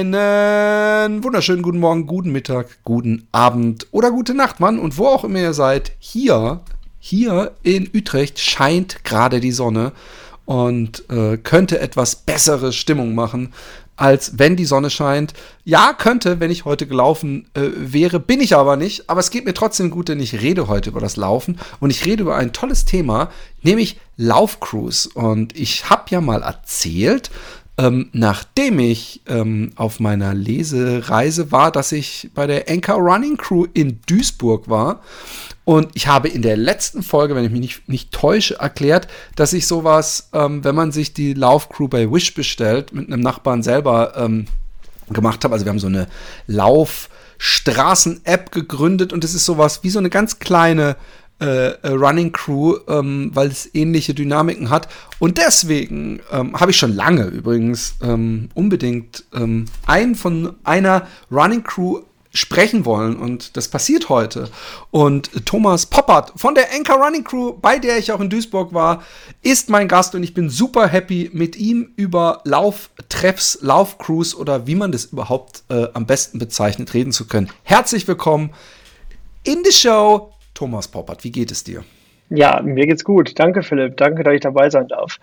Einen wunderschönen guten Morgen, guten Mittag, guten Abend oder gute Nacht, Mann. Und wo auch immer ihr seid, hier, hier in Utrecht scheint gerade die Sonne und äh, könnte etwas bessere Stimmung machen, als wenn die Sonne scheint. Ja, könnte, wenn ich heute gelaufen äh, wäre, bin ich aber nicht. Aber es geht mir trotzdem gut, denn ich rede heute über das Laufen und ich rede über ein tolles Thema, nämlich Laufcruise. Und ich habe ja mal erzählt, ähm, nachdem ich ähm, auf meiner Lesereise war, dass ich bei der Anchor Running Crew in Duisburg war. Und ich habe in der letzten Folge, wenn ich mich nicht, nicht täusche, erklärt, dass ich sowas, ähm, wenn man sich die Laufcrew bei Wish bestellt, mit einem Nachbarn selber ähm, gemacht habe. Also wir haben so eine Laufstraßen-App gegründet und es ist sowas wie so eine ganz kleine äh, äh, Running Crew, ähm, weil es ähnliche Dynamiken hat. Und deswegen ähm, habe ich schon lange übrigens ähm, unbedingt ähm, einen von einer Running Crew sprechen wollen und das passiert heute. Und Thomas Poppert von der Anchor Running Crew, bei der ich auch in Duisburg war, ist mein Gast und ich bin super happy mit ihm über Lauftreffs, Laufcrews oder wie man das überhaupt äh, am besten bezeichnet, reden zu können. Herzlich willkommen in the show, Thomas Poppert, wie geht es dir? Ja, mir geht's gut. Danke, Philipp. Danke, dass ich dabei sein darf.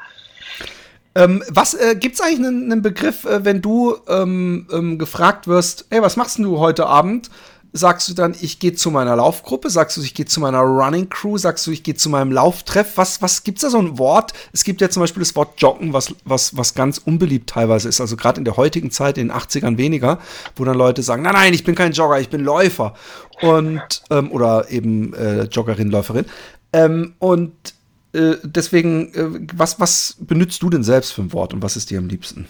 Ähm, was äh, gibt es eigentlich einen, einen Begriff, äh, wenn du ähm, ähm, gefragt wirst, hey, was machst du heute Abend? Sagst du dann, ich gehe zu meiner Laufgruppe? Sagst du, ich gehe zu meiner Running Crew? Sagst du, ich gehe zu meinem Lauftreff? Was, was gibt es da so ein Wort? Es gibt ja zum Beispiel das Wort Joggen, was, was, was ganz unbeliebt teilweise ist. Also gerade in der heutigen Zeit, in den 80ern weniger, wo dann Leute sagen, nein, nein, ich bin kein Jogger, ich bin Läufer. Und, ähm, oder eben äh, Joggerin, Läuferin. Ähm, und äh, deswegen, äh, was, was benutzt du denn selbst für ein Wort und was ist dir am liebsten?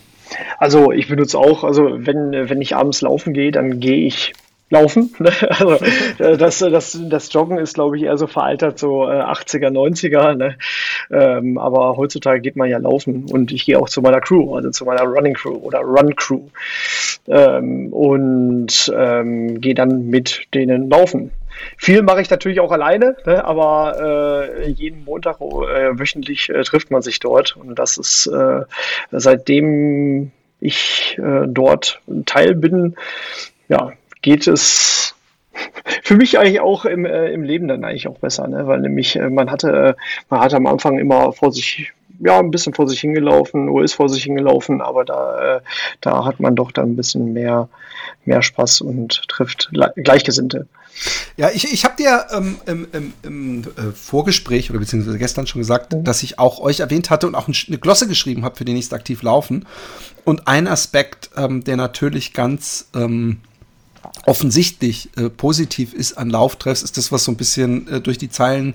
Also ich benutze auch, also wenn, wenn ich abends laufen gehe, dann gehe ich Laufen. Ne? Also, äh, das, das, das Joggen ist, glaube ich, eher so veraltert, so 80er, äh, 90er. Ne? Ähm, aber heutzutage geht man ja laufen und ich gehe auch zu meiner Crew, also zu meiner Running Crew oder Run Crew ähm, und ähm, gehe dann mit denen laufen. Viel mache ich natürlich auch alleine, ne? aber äh, jeden Montag äh, wöchentlich äh, trifft man sich dort und das ist äh, seitdem ich äh, dort Teil bin, ja, geht es für mich eigentlich auch im, äh, im Leben dann eigentlich auch besser, ne? weil nämlich äh, man hatte, man hatte am Anfang immer vor sich, ja, ein bisschen vor sich hingelaufen oder ist vor sich hingelaufen, aber da, äh, da hat man doch dann ein bisschen mehr, mehr Spaß und trifft Gleichgesinnte. Ja, ich, ich habe dir ähm, im, im, im äh, Vorgespräch oder beziehungsweise gestern schon gesagt, mhm. dass ich auch euch erwähnt hatte und auch eine Glosse geschrieben habe für den nächsten aktiv laufen. Und ein Aspekt, ähm, der natürlich ganz ähm, offensichtlich äh, positiv ist an Lauftreffs, ist das, was so ein bisschen äh, durch die Zeilen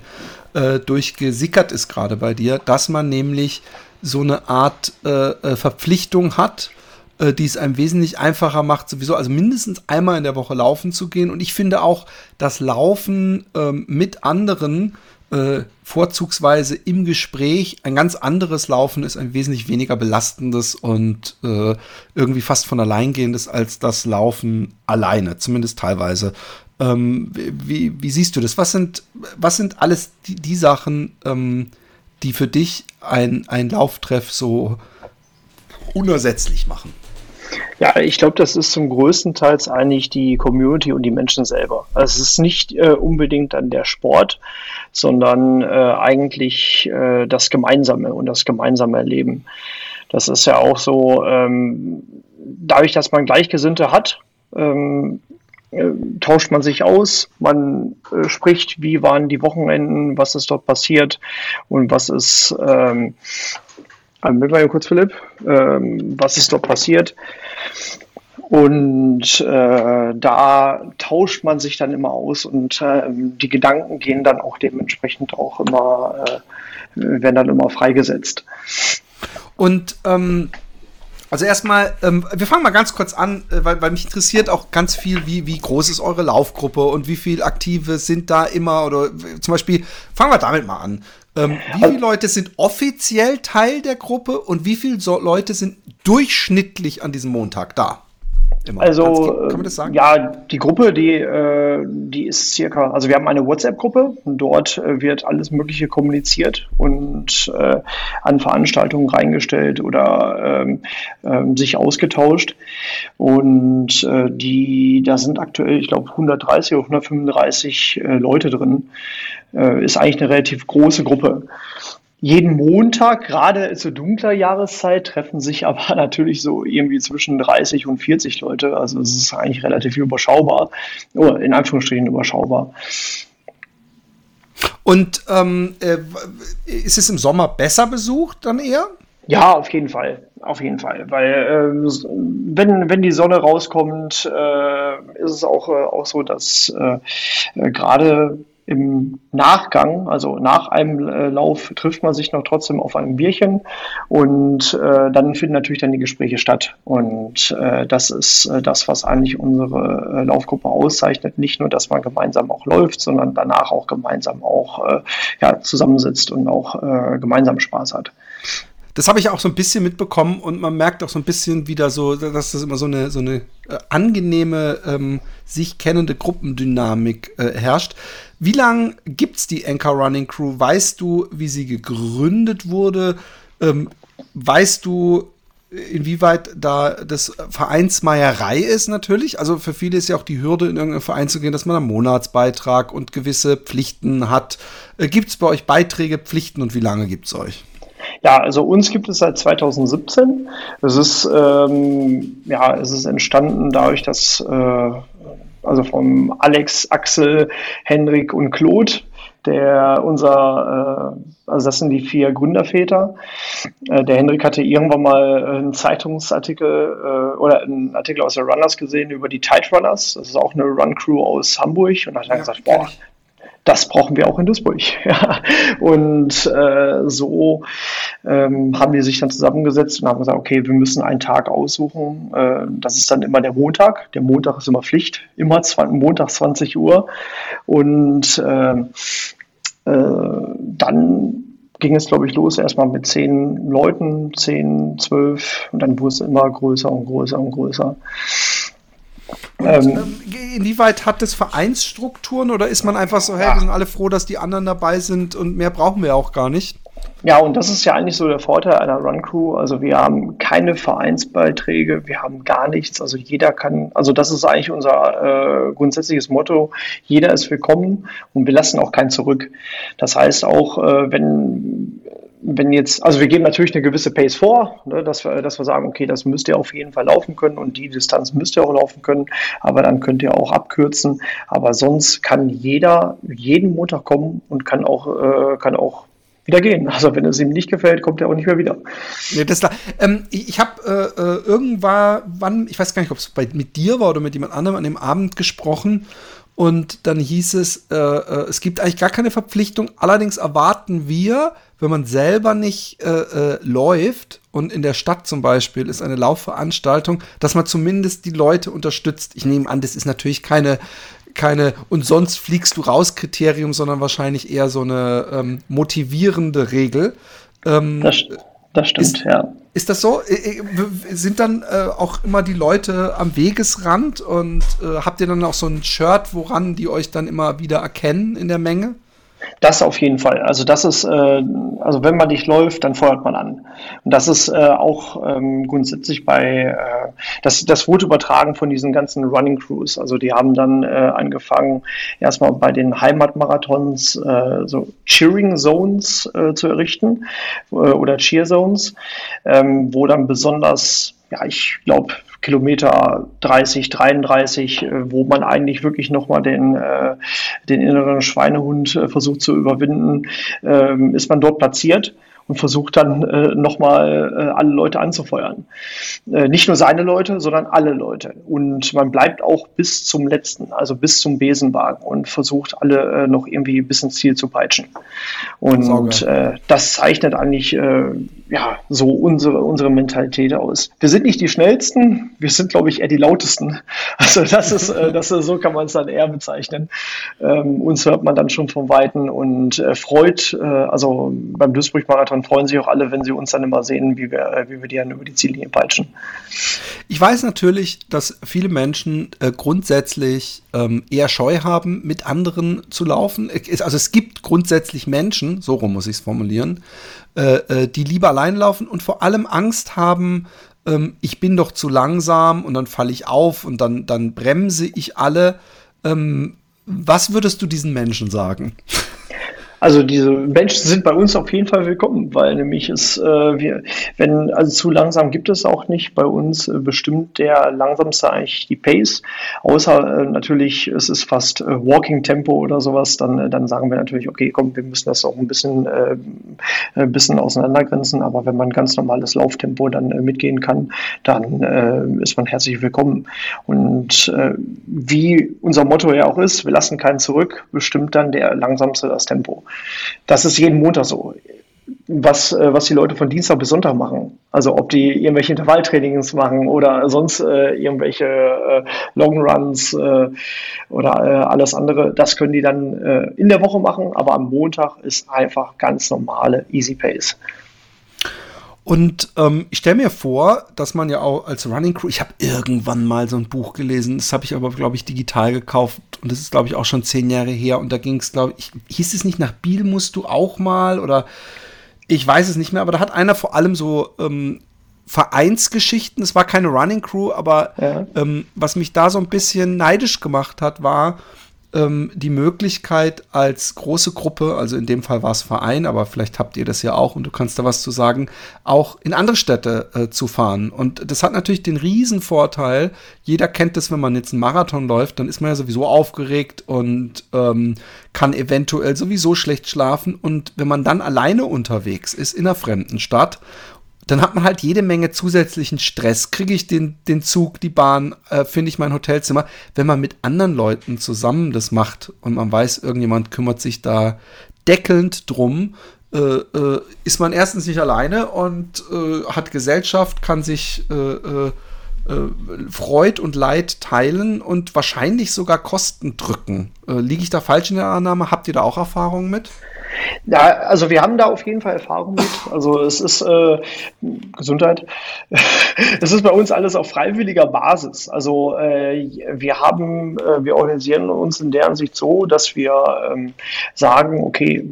äh, durchgesickert ist gerade bei dir, dass man nämlich so eine Art äh, äh, Verpflichtung hat, äh, die es einem wesentlich einfacher macht, sowieso, also mindestens einmal in der Woche laufen zu gehen. Und ich finde auch, dass Laufen ähm, mit anderen äh, vorzugsweise im Gespräch ein ganz anderes Laufen ist, ein wesentlich weniger belastendes und äh, irgendwie fast von allein gehendes als das Laufen alleine, zumindest teilweise. Ähm, wie, wie, siehst du das? Was sind, was sind alles die, die Sachen, ähm, die für dich ein, ein Lauftreff so unersetzlich machen? Ja, ich glaube, das ist zum größten Teil eigentlich die Community und die Menschen selber. Also es ist nicht äh, unbedingt dann der Sport, sondern äh, eigentlich äh, das Gemeinsame und das gemeinsame Erleben. Das ist ja auch so, ähm, dadurch, dass man Gleichgesinnte hat, ähm, äh, tauscht man sich aus, man äh, spricht, wie waren die Wochenenden, was ist dort passiert und was ist, ähm, mit mal kurz, Philipp, ähm, was ist dort passiert. Und äh, da tauscht man sich dann immer aus und äh, die Gedanken gehen dann auch dementsprechend auch immer, äh, werden dann immer freigesetzt. Und ähm, Also erstmal, ähm, wir fangen mal ganz kurz an, äh, weil, weil mich interessiert auch ganz viel, wie, wie groß ist eure Laufgruppe und wie viele Aktive sind da immer oder zum Beispiel, fangen wir damit mal an. Ähm, wie viele Leute sind offiziell Teil der Gruppe und wie viele Leute sind durchschnittlich an diesem Montag da? Immer. Also, kann, man das sagen? Ja, die Gruppe, die, äh, die ist circa, also wir haben eine WhatsApp-Gruppe und dort äh, wird alles Mögliche kommuniziert und äh, an Veranstaltungen reingestellt oder ähm, ähm, sich ausgetauscht. Und äh, die, da sind aktuell, ich glaube, 130 oder 135 äh, Leute drin. Äh, ist eigentlich eine relativ große Gruppe jeden Montag, gerade zur dunkler Jahreszeit, treffen sich aber natürlich so irgendwie zwischen 30 und 40 Leute. Also es ist eigentlich relativ überschaubar. Oder in Anführungsstrichen überschaubar. Und ähm, äh, ist es im Sommer besser besucht dann eher? Ja, auf jeden Fall. Auf jeden Fall. Weil äh, wenn, wenn die Sonne rauskommt, äh, ist es auch, äh, auch so, dass äh, äh, gerade im Nachgang, also nach einem äh, Lauf, trifft man sich noch trotzdem auf einem Bierchen und äh, dann finden natürlich dann die Gespräche statt. Und äh, das ist äh, das, was eigentlich unsere äh, Laufgruppe auszeichnet. Nicht nur, dass man gemeinsam auch läuft, sondern danach auch gemeinsam auch äh, ja, zusammensitzt und auch gemeinsam Spaß hat das habe ich auch so ein bisschen mitbekommen und man merkt auch so ein bisschen wieder so, dass das immer so eine, so eine äh, angenehme, ähm, sich kennende Gruppendynamik äh, herrscht. Wie lange gibt es die Anchor Running Crew? Weißt du, wie sie gegründet wurde? Ähm, weißt du, inwieweit da das Vereinsmeierei ist natürlich. Also für viele ist ja auch die Hürde, in irgendeinen Verein zu gehen, dass man einen Monatsbeitrag und gewisse Pflichten hat. Äh, gibt es bei euch Beiträge, Pflichten und wie lange gibt es euch? Ja, also uns gibt es seit 2017. Es ist, ähm, ja, es ist entstanden dadurch, dass äh, also vom Alex, Axel, Henrik und Claude, der unser, äh, also das sind die vier Gründerväter. Äh, der Henrik hatte irgendwann mal einen Zeitungsartikel äh, oder einen Artikel aus der Runners gesehen über die Tide Runners. Das ist auch eine Run Crew aus Hamburg und hat dann ja, gesagt, boah, das brauchen wir auch in Duisburg. Ja. Und äh, so ähm, haben die sich dann zusammengesetzt und haben gesagt, okay, wir müssen einen Tag aussuchen. Äh, das ist dann immer der Montag. Der Montag ist immer Pflicht, immer Montag 20 Uhr. Und äh, äh, dann ging es, glaube ich, los, erstmal mit zehn Leuten, zehn, zwölf, und dann wurde es immer größer und größer und größer. Und, ähm, ähm, inwieweit hat das Vereinsstrukturen oder ist man einfach so, hey, ja. wir sind alle froh, dass die anderen dabei sind und mehr brauchen wir auch gar nicht? Ja, und das ist ja eigentlich so der Vorteil einer Run Crew. Also wir haben keine Vereinsbeiträge, wir haben gar nichts. Also jeder kann, also das ist eigentlich unser äh, grundsätzliches Motto. Jeder ist willkommen und wir lassen auch keinen zurück. Das heißt auch, äh, wenn wenn jetzt, also wir geben natürlich eine gewisse Pace vor, ne, dass, wir, dass wir sagen, okay, das müsst ihr auf jeden Fall laufen können und die Distanz müsst ihr auch laufen können, aber dann könnt ihr auch abkürzen. Aber sonst kann jeder jeden Montag kommen und kann auch, äh, kann auch wieder gehen. Also wenn es ihm nicht gefällt, kommt er auch nicht mehr wieder. Nee, das ähm, ich ich habe äh, äh, irgendwann, wann, ich weiß gar nicht, ob es mit dir war oder mit jemand anderem an dem Abend gesprochen und dann hieß es, äh, äh, es gibt eigentlich gar keine Verpflichtung. Allerdings erwarten wir, wenn man selber nicht äh, äh, läuft und in der Stadt zum Beispiel ist eine Laufveranstaltung, dass man zumindest die Leute unterstützt. Ich nehme an, das ist natürlich keine keine und sonst fliegst du raus Kriterium, sondern wahrscheinlich eher so eine ähm, motivierende Regel. Ähm, das, das stimmt, ist, ja. Ist das so? Äh, äh, sind dann äh, auch immer die Leute am Wegesrand und äh, habt ihr dann auch so ein Shirt, woran die euch dann immer wieder erkennen in der Menge? Das auf jeden Fall. Also das ist, äh, also wenn man nicht läuft, dann feuert man an. Und das ist äh, auch ähm, grundsätzlich bei, äh, das, das wurde übertragen von diesen ganzen Running Crews. Also die haben dann äh, angefangen, erstmal bei den Heimatmarathons äh, so Cheering Zones äh, zu errichten äh, oder Cheer Zones, ähm, wo dann besonders ja, ich glaube, Kilometer 30, 33, äh, wo man eigentlich wirklich nochmal den, äh, den inneren Schweinehund äh, versucht zu überwinden, ähm, ist man dort platziert. Und versucht dann äh, nochmal äh, alle Leute anzufeuern. Äh, nicht nur seine Leute, sondern alle Leute. Und man bleibt auch bis zum letzten, also bis zum Besenwagen und versucht alle äh, noch irgendwie bis ins Ziel zu peitschen. Und äh, das zeichnet eigentlich äh, ja so unsere, unsere Mentalität aus. Wir sind nicht die schnellsten, wir sind, glaube ich, eher die lautesten. Also das ist, äh, das ist so kann man es dann eher bezeichnen. Ähm, uns hört man dann schon vom Weiten und äh, freut, äh, also beim Duisburg-Marathon freuen sich auch alle, wenn sie uns dann immer sehen, wie wir, äh, wie wir die dann über die Ziellinie peitschen. Ich weiß natürlich, dass viele Menschen äh, grundsätzlich ähm, eher Scheu haben, mit anderen zu laufen. Also es gibt grundsätzlich Menschen, so rum muss ich es formulieren, äh, äh, die lieber allein laufen und vor allem Angst haben, ähm, ich bin doch zu langsam und dann falle ich auf und dann, dann bremse ich alle. Ähm, was würdest du diesen Menschen sagen? Also diese Menschen sind bei uns auf jeden Fall willkommen, weil nämlich es, äh, wir, wenn, also zu langsam gibt es auch nicht. Bei uns äh, bestimmt der langsamste eigentlich die Pace. Außer äh, natürlich, es ist fast äh, Walking Tempo oder sowas, dann, äh, dann sagen wir natürlich, okay, komm, wir müssen das auch ein bisschen, äh, ein bisschen auseinandergrenzen. Aber wenn man ganz normales Lauftempo dann mitgehen kann, dann ist man herzlich willkommen. Und wie unser Motto ja auch ist, wir lassen keinen zurück, bestimmt dann der langsamste das Tempo. Das ist jeden Montag so. Was, äh, was die Leute von Dienstag bis Sonntag machen. Also ob die irgendwelche Intervalltrainings machen oder sonst äh, irgendwelche äh, Long Runs äh, oder äh, alles andere, das können die dann äh, in der Woche machen, aber am Montag ist einfach ganz normale Easy Pace. Und ähm, ich stelle mir vor, dass man ja auch als Running Crew, ich habe irgendwann mal so ein Buch gelesen, das habe ich aber, glaube ich, digital gekauft und das ist, glaube ich, auch schon zehn Jahre her. Und da ging es, glaube ich, hieß es nicht, nach Biel musst du auch mal? Oder ich weiß es nicht mehr, aber da hat einer vor allem so ähm, Vereinsgeschichten, es war keine Running Crew, aber ja. ähm, was mich da so ein bisschen neidisch gemacht hat, war, ähm, die Möglichkeit als große Gruppe, also in dem Fall war es Verein, aber vielleicht habt ihr das ja auch und du kannst da was zu sagen, auch in andere Städte äh, zu fahren. Und das hat natürlich den Riesenvorteil, jeder kennt das, wenn man jetzt einen Marathon läuft, dann ist man ja sowieso aufgeregt und ähm, kann eventuell sowieso schlecht schlafen. Und wenn man dann alleine unterwegs ist in einer fremden Stadt dann hat man halt jede Menge zusätzlichen Stress. Kriege ich den, den Zug, die Bahn, äh, finde ich mein Hotelzimmer. Wenn man mit anderen Leuten zusammen das macht und man weiß, irgendjemand kümmert sich da deckelnd drum, äh, äh, ist man erstens nicht alleine und äh, hat Gesellschaft, kann sich äh, äh, Freud und Leid teilen und wahrscheinlich sogar Kosten drücken. liege ich da falsch in der Annahme? Habt ihr da auch Erfahrungen mit? Ja, also wir haben da auf jeden Fall Erfahrung mit. Also es ist äh, Gesundheit. Es ist bei uns alles auf freiwilliger Basis. Also äh, wir haben, äh, wir organisieren uns in der Ansicht so, dass wir ähm, sagen, okay,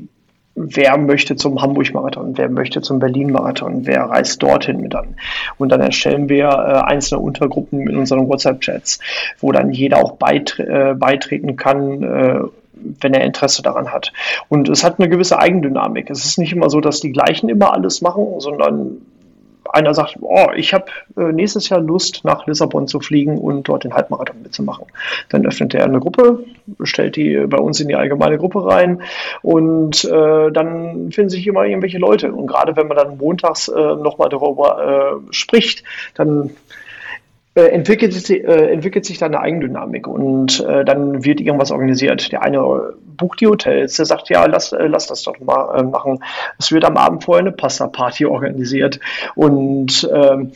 wer möchte zum Hamburg-Marathon, wer möchte zum Berlin-Marathon, wer reist dorthin mit an. Und dann erstellen wir äh, einzelne Untergruppen in unseren WhatsApp-Chats, wo dann jeder auch beitre äh, beitreten kann, äh, wenn er Interesse daran hat. Und es hat eine gewisse Eigendynamik. Es ist nicht immer so, dass die gleichen immer alles machen, sondern einer sagt, oh, ich habe äh, nächstes Jahr Lust, nach Lissabon zu fliegen und dort den Halbmarathon mitzumachen. Dann öffnet er eine Gruppe, stellt die bei uns in die allgemeine Gruppe rein und äh, dann finden sich immer irgendwelche Leute. Und gerade wenn man dann montags äh, nochmal darüber äh, spricht, dann äh, entwickelt, sich, äh, entwickelt sich da eine Eigendynamik und äh, dann wird irgendwas organisiert. Der eine bucht die Hotels, der sagt, ja, lass, äh, lass das doch mal äh, machen. Es wird am Abend vorher eine Pasta-Party organisiert und ähm,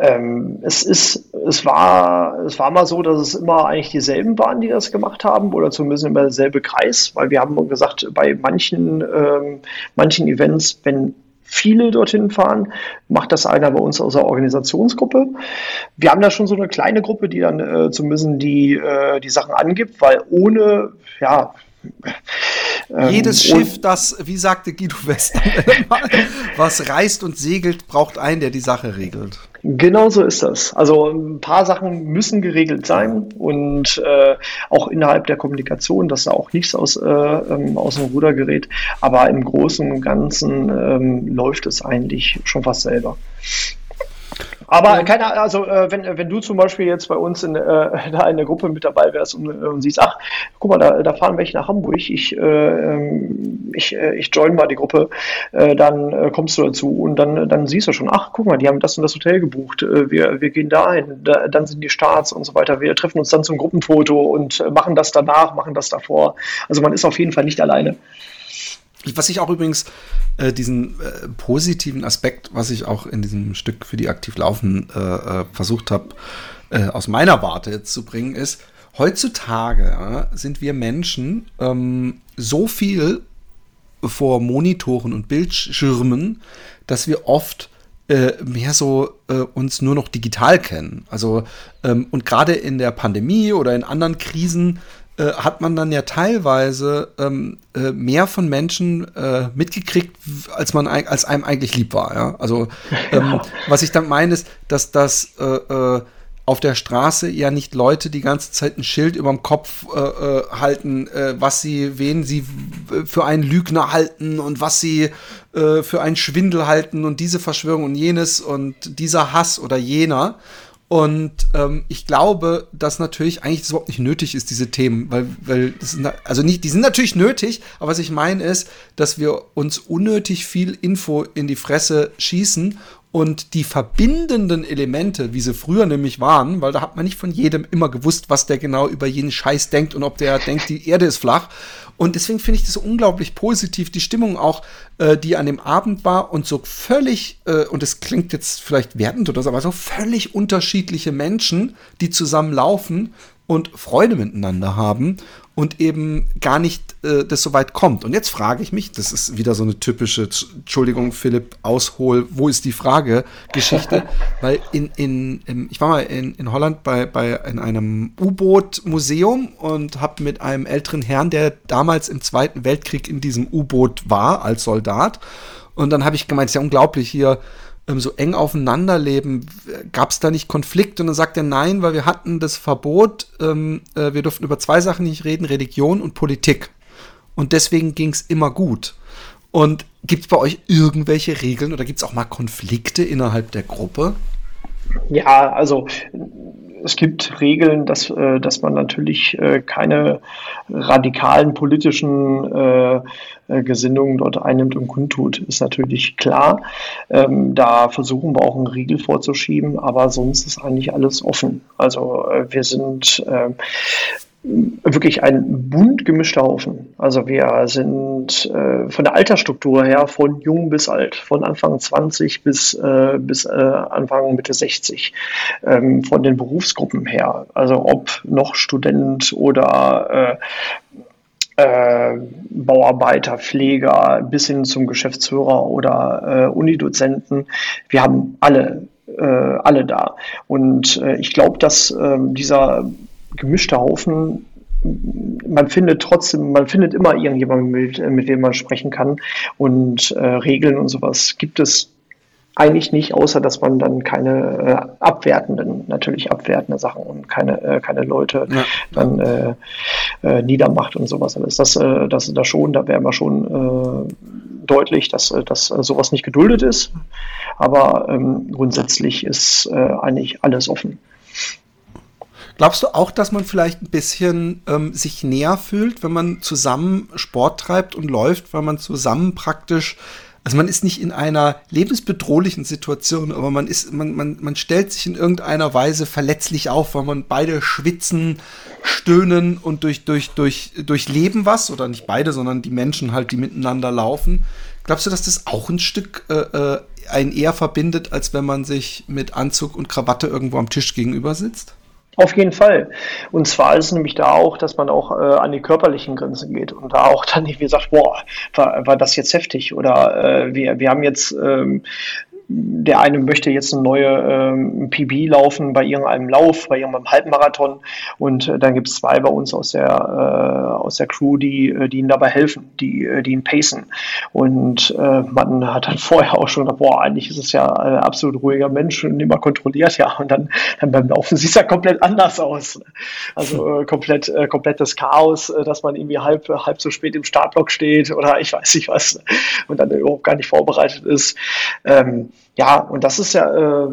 ähm, es ist, es war, es war mal so, dass es immer eigentlich dieselben waren, die das gemacht haben, oder zumindest immer derselbe Kreis, weil wir haben gesagt, bei manchen, ähm, manchen Events, wenn viele dorthin fahren, macht das einer bei uns aus der Organisationsgruppe. Wir haben da schon so eine kleine Gruppe, die dann äh, zumindest die, äh, die Sachen angibt, weil ohne, ja, ähm, Jedes Schiff, das, wie sagte Guido Westerwelle mal, was reist und segelt, braucht einen, der die Sache regelt. Genau so ist das. Also ein paar Sachen müssen geregelt sein und äh, auch innerhalb der Kommunikation, dass da auch nichts aus, äh, ähm, aus dem Ruder gerät. Aber im Großen und Ganzen ähm, läuft es eigentlich schon fast selber. Aber keine also äh, wenn, wenn du zum Beispiel jetzt bei uns in, äh, da in der Gruppe mit dabei wärst und, äh, und siehst, ach, guck mal, da, da fahren welche nach Hamburg, ich, äh, ähm, ich, äh, ich join mal die Gruppe, äh, dann äh, kommst du dazu und dann, dann siehst du schon, ach, guck mal, die haben das und das Hotel gebucht, äh, wir, wir gehen dahin, da, dann sind die Starts und so weiter, wir treffen uns dann zum Gruppenfoto und äh, machen das danach, machen das davor. Also man ist auf jeden Fall nicht alleine. Was ich auch übrigens, äh, diesen äh, positiven Aspekt, was ich auch in diesem Stück für die aktiv laufen äh, versucht habe, aus meiner Warte jetzt zu bringen, ist, heutzutage sind wir Menschen ähm, so viel vor Monitoren und Bildschirmen, dass wir oft äh, mehr so äh, uns nur noch digital kennen. Also ähm, und gerade in der Pandemie oder in anderen Krisen äh, hat man dann ja teilweise ähm, äh, mehr von Menschen äh, mitgekriegt, als man als einem eigentlich lieb war. Ja? Also ähm, was ich dann meine ist, dass das äh, auf der Straße ja nicht Leute die ganze Zeit ein Schild über dem Kopf äh, äh, halten, äh, was sie, wen sie für einen Lügner halten und was sie äh, für einen Schwindel halten und diese Verschwörung und jenes und dieser Hass oder jener, und ähm, ich glaube, dass natürlich eigentlich das überhaupt nicht nötig ist, diese Themen, weil, weil das also nicht, die sind natürlich nötig, aber was ich meine ist, dass wir uns unnötig viel Info in die Fresse schießen und die verbindenden Elemente, wie sie früher nämlich waren, weil da hat man nicht von jedem immer gewusst, was der genau über jeden Scheiß denkt und ob der denkt, die Erde ist flach. Und deswegen finde ich das so unglaublich positiv, die Stimmung auch, äh, die an dem Abend war und so völlig, äh, und es klingt jetzt vielleicht wertend oder so, aber so völlig unterschiedliche Menschen, die zusammen laufen und Freude miteinander haben und eben gar nicht äh, das so weit kommt. Und jetzt frage ich mich, das ist wieder so eine typische, Entschuldigung, Philipp, Aushol, wo ist die Frage, Geschichte, weil in, in, in, ich war mal in, in Holland bei, bei in einem U-Boot-Museum und habe mit einem älteren Herrn, der damals im Zweiten Weltkrieg in diesem U-Boot war, als Soldat, und dann habe ich gemeint, es ist ja unglaublich hier, ähm, so eng aufeinander leben, gab es da nicht Konflikt? Und dann sagt er nein, weil wir hatten das Verbot, ähm, äh, wir durften über zwei Sachen nicht reden, Religion und Politik. Und deswegen ging es immer gut. Und gibt es bei euch irgendwelche Regeln oder gibt es auch mal Konflikte innerhalb der Gruppe? Ja, also es gibt Regeln, dass, äh, dass man natürlich äh, keine radikalen politischen äh, Gesinnungen dort einnimmt und kundtut, ist natürlich klar. Ähm, da versuchen wir auch einen Riegel vorzuschieben, aber sonst ist eigentlich alles offen. Also wir sind wirklich ein bunt gemischter Haufen. Also wir sind äh, von der Altersstruktur her von jung bis alt, von Anfang 20 bis, äh, bis äh, Anfang Mitte 60. Ähm, von den Berufsgruppen her, also ob noch Student oder äh, äh, Bauarbeiter, Pfleger bis hin zum Geschäftsführer oder äh, Unidozenten. Wir haben alle, alle da. Und ich glaube, dass äh, dieser gemischter Haufen. Man findet trotzdem, man findet immer irgendjemanden, mit, mit dem man sprechen kann. Und äh, Regeln und sowas gibt es eigentlich nicht, außer dass man dann keine äh, abwertenden, natürlich abwertende Sachen und keine, äh, keine Leute ja. dann äh, äh, niedermacht und sowas alles. Das, äh, das, das schon, da wäre man schon äh, deutlich, dass, äh, dass äh, sowas nicht geduldet ist. Aber ähm, grundsätzlich ist äh, eigentlich alles offen. Glaubst du auch, dass man vielleicht ein bisschen ähm, sich näher fühlt, wenn man zusammen Sport treibt und läuft, weil man zusammen praktisch, also man ist nicht in einer lebensbedrohlichen Situation, aber man ist, man, man, man stellt sich in irgendeiner Weise verletzlich auf, weil man beide schwitzen, stöhnen und durch, durch, durch, durchleben was, oder nicht beide, sondern die Menschen halt, die miteinander laufen. Glaubst du, dass das auch ein Stück äh, äh einen eher verbindet, als wenn man sich mit Anzug und Krawatte irgendwo am Tisch gegenüber sitzt? Auf jeden Fall. Und zwar ist es nämlich da auch, dass man auch äh, an die körperlichen Grenzen geht und da auch dann irgendwie sagt, boah, war, war das jetzt heftig oder äh, wir, wir haben jetzt ähm, der eine möchte jetzt eine neue ähm, PB laufen bei irgendeinem Lauf, bei irgendeinem Halbmarathon und äh, dann gibt es zwei bei uns aus der, äh, aus der Crew, die, äh, die ihm dabei helfen, die, äh, die ihn pacen. Und äh, man hat dann vorher auch schon gedacht, boah, eigentlich ist es ja ein absolut ruhiger Mensch und immer kontrolliert, ja. Und dann, dann beim Laufen sieht es ja komplett anders aus. Also äh, komplett, komplettes Chaos, dass man irgendwie halb, halb so spät im Startblock steht oder ich weiß nicht was und dann überhaupt gar nicht vorbereitet ist. Ähm, ja, und das ist ja, äh,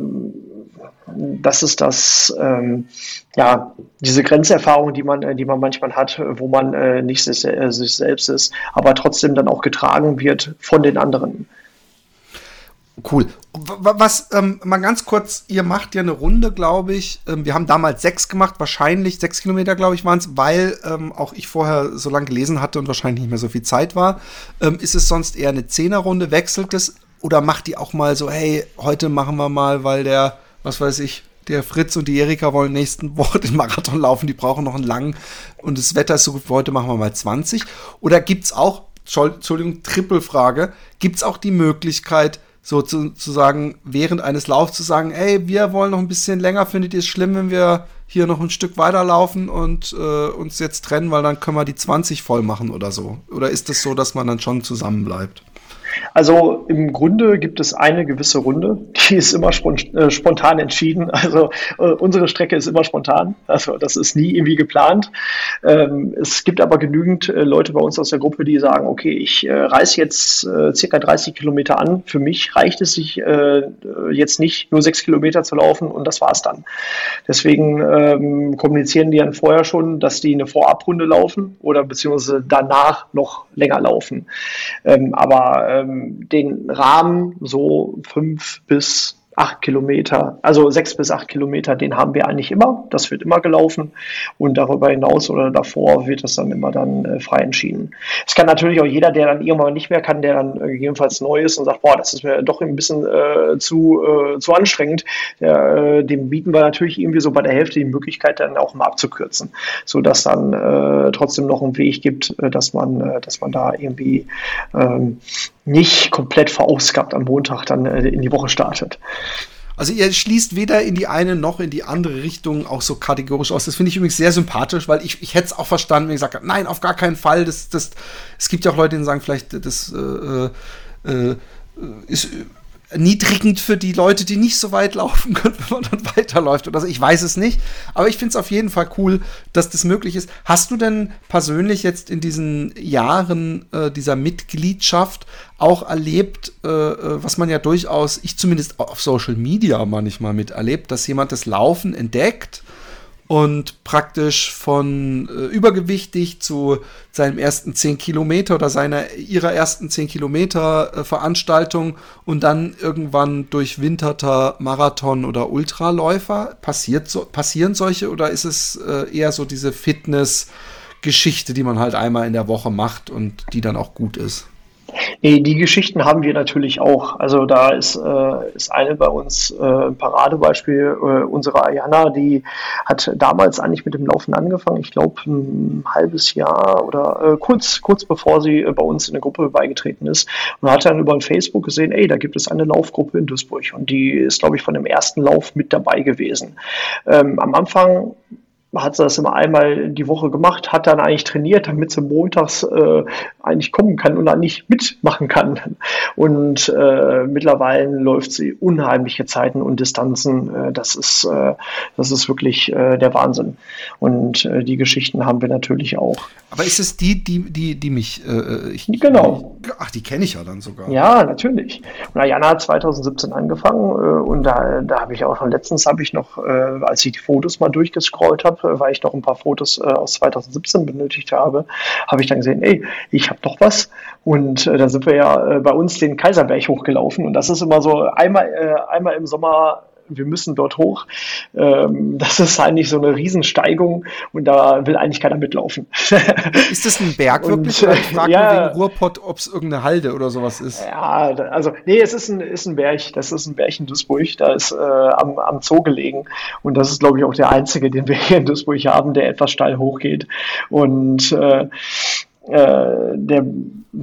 das ist das, ähm, ja, diese Grenzerfahrung, die man, die man manchmal hat, wo man äh, nicht sich, äh, sich selbst ist, aber trotzdem dann auch getragen wird von den anderen. Cool. Was, ähm, mal ganz kurz, ihr macht ja eine Runde, glaube ich. Ähm, wir haben damals sechs gemacht, wahrscheinlich sechs Kilometer, glaube ich, waren es, weil ähm, auch ich vorher so lange gelesen hatte und wahrscheinlich nicht mehr so viel Zeit war. Ähm, ist es sonst eher eine Zehnerrunde? Wechselt es? Oder macht die auch mal so, hey, heute machen wir mal, weil der, was weiß ich, der Fritz und die Erika wollen nächsten Woche den Marathon laufen, die brauchen noch einen langen und das Wetter ist so gut, heute machen wir mal 20. Oder gibt es auch, Entschuldigung, Trippelfrage, gibt es auch die Möglichkeit, so zu, zu sagen, während eines Laufs zu sagen, ey, wir wollen noch ein bisschen länger, findet ihr es schlimm, wenn wir hier noch ein Stück weiterlaufen und äh, uns jetzt trennen, weil dann können wir die 20 voll machen oder so? Oder ist es das so, dass man dann schon zusammen bleibt? Also im Grunde gibt es eine gewisse Runde, die ist immer äh, spontan entschieden. Also äh, unsere Strecke ist immer spontan. Also das ist nie irgendwie geplant. Ähm, es gibt aber genügend äh, Leute bei uns aus der Gruppe, die sagen, okay, ich reise jetzt circa 30 Kilometer an. Für mich reicht es sich jetzt nicht, nur sechs Kilometer zu laufen und das war's dann. Deswegen ähm, kommunizieren die dann vorher schon, dass die eine Vorabrunde laufen oder beziehungsweise danach noch länger laufen. Ähm, aber ähm, den Rahmen so fünf bis acht Kilometer, also sechs bis acht Kilometer, den haben wir eigentlich immer. Das wird immer gelaufen. Und darüber hinaus oder davor wird das dann immer dann äh, frei entschieden. Es kann natürlich auch jeder, der dann irgendwann nicht mehr kann, der dann äh, gegebenenfalls neu ist und sagt, boah, das ist mir doch ein bisschen äh, zu, äh, zu anstrengend. Der, äh, dem bieten wir natürlich irgendwie so bei der Hälfte die Möglichkeit, dann auch mal abzukürzen, sodass dann äh, trotzdem noch einen Weg gibt, dass man, dass man da irgendwie ähm, nicht komplett verausgabt am Montag dann äh, in die Woche startet. Also ihr schließt weder in die eine noch in die andere Richtung auch so kategorisch aus. Das finde ich übrigens sehr sympathisch, weil ich, ich hätte es auch verstanden, wenn ich gesagt nein, auf gar keinen Fall. Das, das, es gibt ja auch Leute, die sagen vielleicht, das äh, äh, äh ist erniedrigend für die Leute, die nicht so weit laufen können, wenn man dann weiterläuft oder so. Ich weiß es nicht. Aber ich finde es auf jeden Fall cool, dass das möglich ist. Hast du denn persönlich jetzt in diesen Jahren äh, dieser Mitgliedschaft auch erlebt, äh, äh was man ja durchaus, ich zumindest auf Social Media manchmal miterlebt, dass jemand das Laufen entdeckt und praktisch von äh, übergewichtig zu seinem ersten 10 Kilometer oder seiner ihrer ersten 10 Kilometer äh, Veranstaltung und dann irgendwann durchwinterter Marathon oder Ultraläufer passiert so, passieren solche oder ist es äh, eher so diese Fitness Geschichte, die man halt einmal in der Woche macht und die dann auch gut ist? Nee, die Geschichten haben wir natürlich auch. Also da ist, äh, ist eine bei uns äh, ein Paradebeispiel. Äh, unsere Ayana, die hat damals eigentlich mit dem Laufen angefangen. Ich glaube, ein halbes Jahr oder äh, kurz, kurz bevor sie äh, bei uns in der Gruppe beigetreten ist. Und hat dann über Facebook gesehen, ey, da gibt es eine Laufgruppe in Duisburg. Und die ist, glaube ich, von dem ersten Lauf mit dabei gewesen. Ähm, am Anfang hat sie das immer einmal die Woche gemacht, hat dann eigentlich trainiert, damit sie montags äh, eigentlich kommen kann und dann nicht mitmachen kann. Und äh, mittlerweile läuft sie unheimliche Zeiten und Distanzen. Äh, das ist, äh, das ist wirklich äh, der Wahnsinn. Und äh, die Geschichten haben wir natürlich auch. Aber ist es die, die, die, die mich, äh, ich, genau. ach, die kenne ich ja dann sogar. Ja, natürlich. Und Jana hat 2017 angefangen und da, da habe ich auch schon letztens habe ich noch, als ich die Fotos mal durchgescrollt habe, weil ich noch ein paar Fotos aus 2017 benötigt habe, habe ich dann gesehen, ey, ich habe doch was. Und äh, da sind wir ja äh, bei uns den Kaiserberg hochgelaufen. Und das ist immer so einmal, äh, einmal im Sommer wir müssen dort hoch. Ähm, das ist eigentlich so eine Riesensteigung und da will eigentlich keiner mitlaufen. ist das ein Berg wirklich? Und, ich frage ja, wegen Ruhrpott, ob es irgendeine Halde oder sowas ist. Ja, also nee, es ist ein, ist ein Berg. Das ist ein Berg in Duisburg. Da ist äh, am, am Zoo gelegen und das ist, glaube ich, auch der einzige, den wir hier in Duisburg haben, der etwas steil hochgeht. Und äh, äh, der,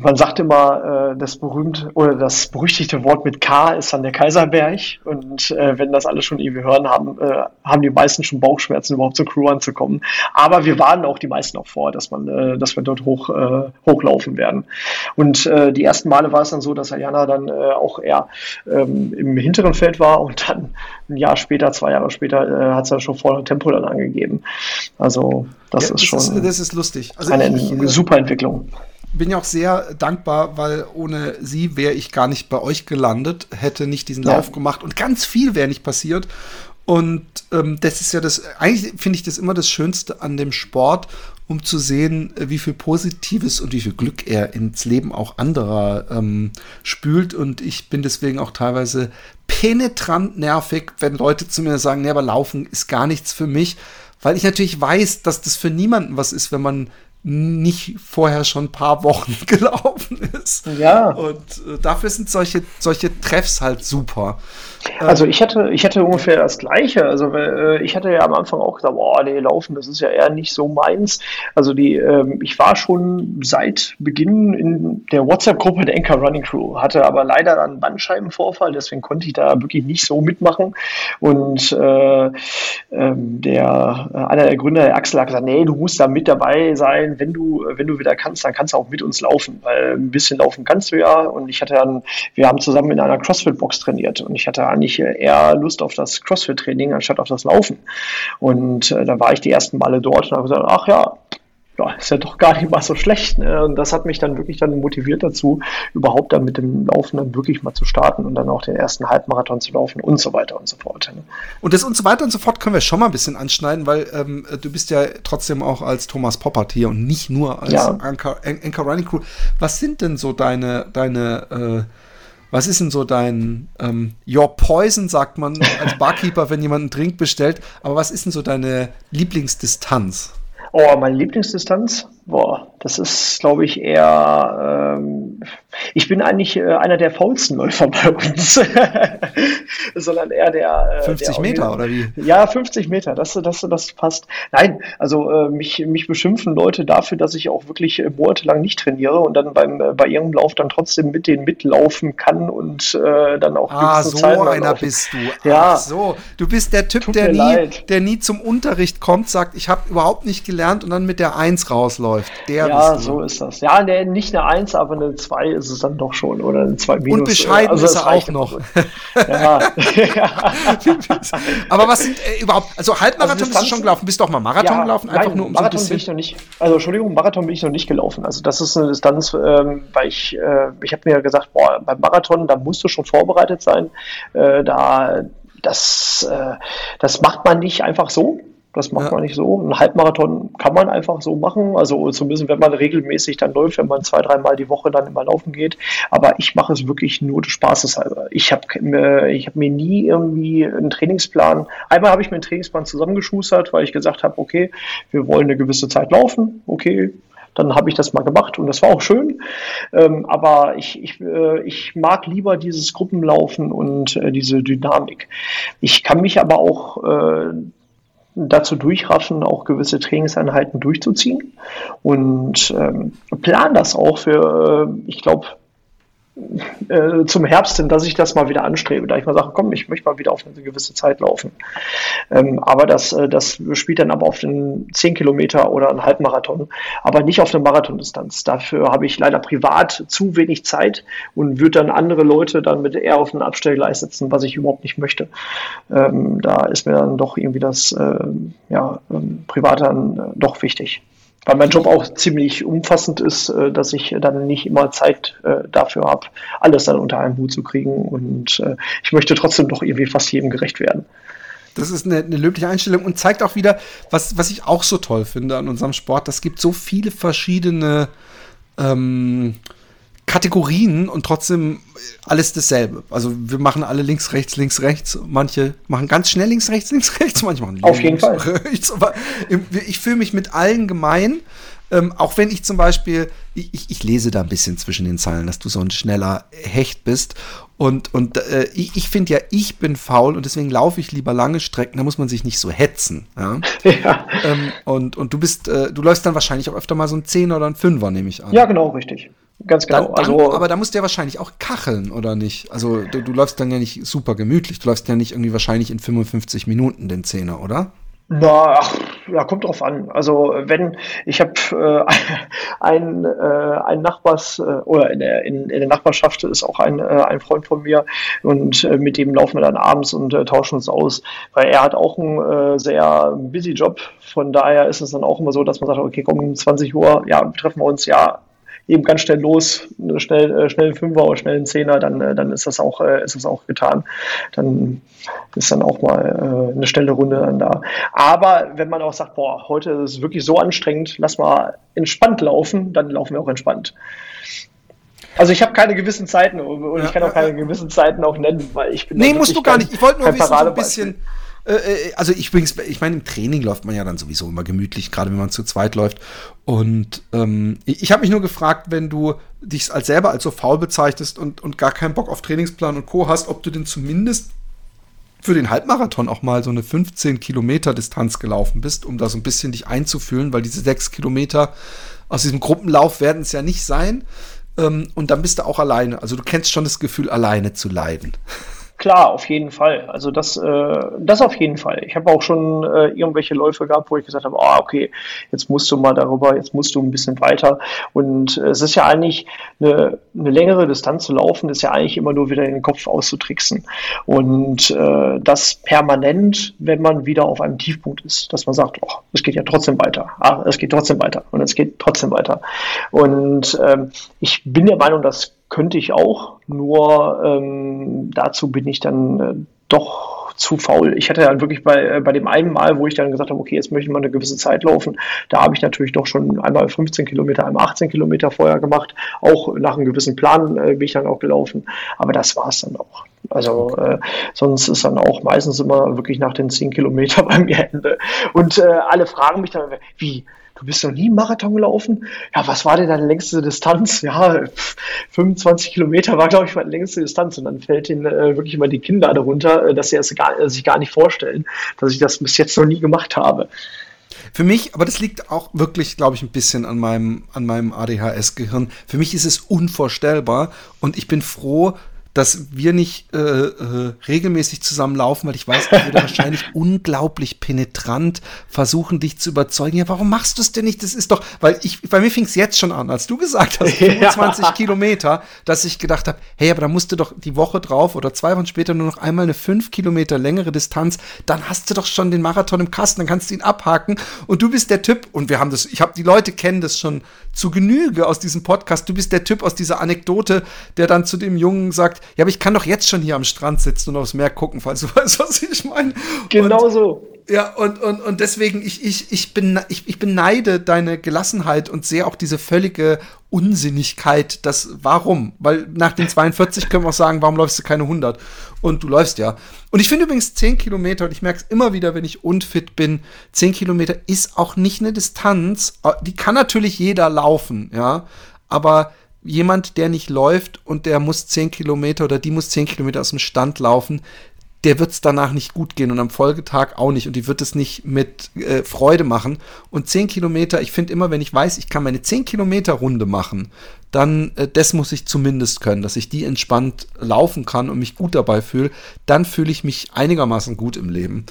man sagt immer, äh, das berühmte oder das berüchtigte Wort mit K ist dann der Kaiserberg. Und äh, wenn das alle schon irgendwie hören, haben, äh, haben die meisten schon Bauchschmerzen, überhaupt zur Crew anzukommen. Aber wir warnen auch die meisten auch vor, dass man, äh, dass wir dort hoch, äh, hochlaufen werden. Und äh, die ersten Male war es dann so, dass Ayana dann äh, auch eher ähm, im hinteren Feld war und dann ein Jahr später, zwei Jahre später, äh, hat es dann schon vorher Tempo dann angegeben. Also das ja, ist schon. Ist, das ist lustig. Also eine ich, super Entwicklung. Bin ja auch sehr dankbar, weil ohne sie wäre ich gar nicht bei euch gelandet, hätte nicht diesen ja. Lauf gemacht und ganz viel wäre nicht passiert. Und ähm, das ist ja das, eigentlich finde ich das immer das Schönste an dem Sport, um zu sehen, wie viel Positives und wie viel Glück er ins Leben auch anderer ähm, spült. Und ich bin deswegen auch teilweise penetrant nervig, wenn Leute zu mir sagen, nee, aber Laufen ist gar nichts für mich, weil ich natürlich weiß, dass das für niemanden was ist, wenn man nicht vorher schon ein paar Wochen gelaufen ist. Ja. Und äh, dafür sind solche, solche Treffs halt super. Also ich hatte, ich hatte ungefähr das Gleiche. Also äh, ich hatte ja am Anfang auch gesagt, boah, nee, laufen, das ist ja eher nicht so meins. Also die, ähm, ich war schon seit Beginn in der WhatsApp-Gruppe der Anchor Running Crew, hatte aber leider einen Bandscheibenvorfall, deswegen konnte ich da wirklich nicht so mitmachen. Und äh, ähm, der äh, einer der Gründer, der Axel, hat gesagt, nee, du musst da mit dabei sein, wenn du, wenn du wieder kannst, dann kannst du auch mit uns laufen, weil ein bisschen laufen kannst du ja. Und ich hatte dann, wir haben zusammen in einer CrossFit-Box trainiert und ich hatte eigentlich eher Lust auf das CrossFit-Training anstatt auf das Laufen. Und äh, da war ich die ersten Male dort und habe gesagt, ach ja, ja, ist ja doch gar nicht mal so schlecht. Ne? Und das hat mich dann wirklich dann motiviert dazu, überhaupt dann mit dem Laufen dann wirklich mal zu starten und dann auch den ersten Halbmarathon zu laufen und so weiter und so fort. Ne? Und das und so weiter und so fort können wir schon mal ein bisschen anschneiden, weil ähm, du bist ja trotzdem auch als Thomas Poppert hier und nicht nur als ja. Anchor, Anchor Running Crew. Was sind denn so deine, deine äh, was ist denn so dein ähm, Your Poison, sagt man als Barkeeper, wenn jemand einen Drink bestellt, aber was ist denn so deine Lieblingsdistanz? Oh, meine Lieblingsdistanz? Boah, das ist, glaube ich, eher. Ähm, ich bin eigentlich äh, einer der faulsten Läufer bei uns, sondern eher der. Äh, 50 der Meter oder wie? Ja, 50 Meter, das, das, das passt. Nein, also äh, mich, mich beschimpfen Leute dafür, dass ich auch wirklich äh, monatelang nicht trainiere und dann beim, äh, bei ihrem Lauf dann trotzdem mit denen mitlaufen kann und äh, dann auch Ah, so Zeiten einer laufen. bist du. Ja. Ach so, du bist der Typ, der nie, der nie zum Unterricht kommt, sagt, ich habe überhaupt nicht gelernt und dann mit der Eins rausläuft. Der ja, so ist das. Ja, ne, nicht eine Eins, aber eine Zwei ist es dann doch schon oder eine 2 minus. Und bescheiden also ist er auch noch. ja. aber was sind äh, überhaupt, also Halbmarathon also bist du schon gelaufen, bist du auch mal Marathon ja, gelaufen, einfach nein, nur um Marathon so ein bisschen. bin ich noch nicht, also Entschuldigung, Marathon bin ich noch nicht gelaufen. Also das ist eine Distanz, ähm, weil ich, äh, ich habe mir gesagt, boah, beim Marathon, da musst du schon vorbereitet sein. Äh, da das, äh, das macht man nicht einfach so. Das macht ja. man nicht so. Ein Halbmarathon kann man einfach so machen. Also zumindest, wenn man regelmäßig dann läuft, wenn man zwei, dreimal die Woche dann immer laufen geht. Aber ich mache es wirklich nur des Spaßes halber. Ich habe ich hab mir nie irgendwie einen Trainingsplan. Einmal habe ich mir einen Trainingsplan zusammengeschustert, weil ich gesagt habe, okay, wir wollen eine gewisse Zeit laufen. Okay, dann habe ich das mal gemacht und das war auch schön. Ähm, aber ich, ich, äh, ich mag lieber dieses Gruppenlaufen und äh, diese Dynamik. Ich kann mich aber auch äh, dazu durchraffen, auch gewisse Trainingseinheiten durchzuziehen. Und ähm, plan das auch für, äh, ich glaube, äh, zum Herbst hin, dass ich das mal wieder anstrebe, da ich mal sage, komm, ich möchte mal wieder auf eine gewisse Zeit laufen. Ähm, aber das, äh, das spielt dann aber auf den 10 Kilometer oder einen Halbmarathon, aber nicht auf eine Marathondistanz. Dafür habe ich leider privat zu wenig Zeit und würde dann andere Leute dann mit eher auf einen Abstellgleis setzen, was ich überhaupt nicht möchte. Ähm, da ist mir dann doch irgendwie das äh, ja, ähm, Private dann doch wichtig weil mein Job auch ziemlich umfassend ist, äh, dass ich dann nicht immer Zeit äh, dafür habe, alles dann unter einen Hut zu kriegen. Und äh, ich möchte trotzdem doch irgendwie fast jedem gerecht werden. Das ist eine, eine löbliche Einstellung und zeigt auch wieder, was, was ich auch so toll finde an unserem Sport. Das gibt so viele verschiedene ähm, Kategorien und trotzdem alles dasselbe. Also wir machen alle links, rechts, links, rechts. Manche machen ganz schnell links, rechts, links, rechts. Manche machen links, Auf jeden Fall. rechts. Aber ich fühle mich mit allen gemein. Ähm, auch wenn ich zum Beispiel, ich, ich, lese da ein bisschen zwischen den Zeilen, dass du so ein schneller Hecht bist. Und, und äh, ich, ich finde ja, ich bin faul und deswegen laufe ich lieber lange Strecken, da muss man sich nicht so hetzen. Ja. ja. Ähm, und, und du bist, äh, du läufst dann wahrscheinlich auch öfter mal so ein Zehner oder ein Fünfer, nehme ich an. Ja, genau, richtig. Ganz genau. Dann, dann, also, aber da musst du ja wahrscheinlich auch kacheln, oder nicht? Also du, du, läufst dann ja nicht super gemütlich. Du läufst ja nicht irgendwie wahrscheinlich in 55 Minuten den Zehner, oder? Na, ach, ja, kommt drauf an. Also wenn ich habe äh, ein, äh, ein Nachbars äh, oder in der, in, in der Nachbarschaft ist auch ein, äh, ein Freund von mir und äh, mit dem laufen wir dann abends und äh, tauschen uns aus, weil er hat auch einen äh, sehr busy Job. Von daher ist es dann auch immer so, dass man sagt, okay, komm, 20 Uhr, ja, treffen wir uns, ja, eben ganz schnell los, schnell, äh, schnell einen Fünfer oder schnell einen Zehner, dann, äh, dann ist das auch, äh, ist das auch getan. Dann ist dann auch mal äh, eine schnelle Runde dann da. Aber wenn man auch sagt, boah, heute ist es wirklich so anstrengend, lass mal entspannt laufen, dann laufen wir auch entspannt. Also ich habe keine gewissen Zeiten und ja, ich kann auch keine gewissen Zeiten auch nennen, weil ich bin. Nee, musst du gar nicht. Ich wollte nur wissen, so ein bisschen. Äh, äh, also ich übrigens, ich meine, im Training läuft man ja dann sowieso immer gemütlich, gerade wenn man zu zweit läuft. Und ähm, ich, habe mich nur gefragt, wenn du dich als selber als so faul bezeichnest und, und gar keinen Bock auf Trainingsplan und Co. hast, ob du denn zumindest für den Halbmarathon auch mal so eine 15 Kilometer Distanz gelaufen bist, um da so ein bisschen dich einzufühlen, weil diese sechs Kilometer aus diesem Gruppenlauf werden es ja nicht sein. Ähm, und dann bist du auch alleine. Also du kennst schon das Gefühl, alleine zu leiden. Klar, auf jeden Fall. Also das, äh, das auf jeden Fall. Ich habe auch schon äh, irgendwelche Läufe gehabt, wo ich gesagt habe, ah, okay, jetzt musst du mal darüber, jetzt musst du ein bisschen weiter. Und äh, es ist ja eigentlich eine, eine längere Distanz zu laufen, ist ja eigentlich immer nur wieder den Kopf auszutricksen. Und äh, das permanent, wenn man wieder auf einem Tiefpunkt ist, dass man sagt, oh, es geht ja trotzdem weiter. Ah, es geht trotzdem weiter. Und es geht trotzdem weiter. Und ähm, ich bin der Meinung, dass könnte ich auch, nur ähm, dazu bin ich dann äh, doch zu faul. Ich hatte dann wirklich bei, äh, bei dem einen Mal, wo ich dann gesagt habe, okay, jetzt möchte ich mal eine gewisse Zeit laufen, da habe ich natürlich doch schon einmal 15 Kilometer, einmal 18 Kilometer vorher gemacht. Auch nach einem gewissen Plan äh, bin ich dann auch gelaufen. Aber das war es dann auch. Also äh, sonst ist dann auch meistens immer wirklich nach den 10 Kilometern bei mir Ende. Und äh, alle fragen mich dann, wie, du bist noch nie Marathon gelaufen? Ja, was war denn deine längste Distanz? Ja, 25 Kilometer war, glaube ich, meine längste Distanz. Und dann fällt ihnen äh, wirklich mal die Kinnlade runter, äh, dass sie es gar, äh, sich gar nicht vorstellen, dass ich das bis jetzt noch nie gemacht habe. Für mich, aber das liegt auch wirklich, glaube ich, ein bisschen an meinem, an meinem ADHS-Gehirn. Für mich ist es unvorstellbar und ich bin froh, dass wir nicht äh, äh, regelmäßig zusammenlaufen, weil ich weiß, ich würde wahrscheinlich unglaublich penetrant versuchen, dich zu überzeugen. Ja, warum machst du es denn nicht? Das ist doch, weil ich, bei mir fing es jetzt schon an, als du gesagt hast, 25 ja. Kilometer, dass ich gedacht habe, hey, aber da musst du doch die Woche drauf oder zwei Wochen später nur noch einmal eine fünf Kilometer längere Distanz, dann hast du doch schon den Marathon im Kasten, dann kannst du ihn abhaken und du bist der Typ und wir haben das, ich habe die Leute kennen das schon zu Genüge aus diesem Podcast. Du bist der Typ aus dieser Anekdote, der dann zu dem Jungen sagt, ja, aber ich kann doch jetzt schon hier am Strand sitzen und aufs Meer gucken, falls du weißt, was ich meine. Genau und, so. Ja, und, und, und deswegen, ich, ich, ich, bin, ich, ich beneide deine Gelassenheit und sehe auch diese völlige Unsinnigkeit, das warum? Weil nach den 42 können wir auch sagen, warum läufst du keine 100? Und du läufst ja. Und ich finde übrigens 10 Kilometer, und ich merke es immer wieder, wenn ich unfit bin, 10 Kilometer ist auch nicht eine Distanz, die kann natürlich jeder laufen, ja, aber jemand, der nicht läuft und der muss 10 Kilometer oder die muss 10 Kilometer aus dem Stand laufen, der wird es danach nicht gut gehen und am Folgetag auch nicht und die wird es nicht mit äh, Freude machen. Und 10 Kilometer, ich finde immer, wenn ich weiß, ich kann meine 10 Kilometer Runde machen, dann äh, das muss ich zumindest können, dass ich die entspannt laufen kann und mich gut dabei fühle, dann fühle ich mich einigermaßen gut im Leben.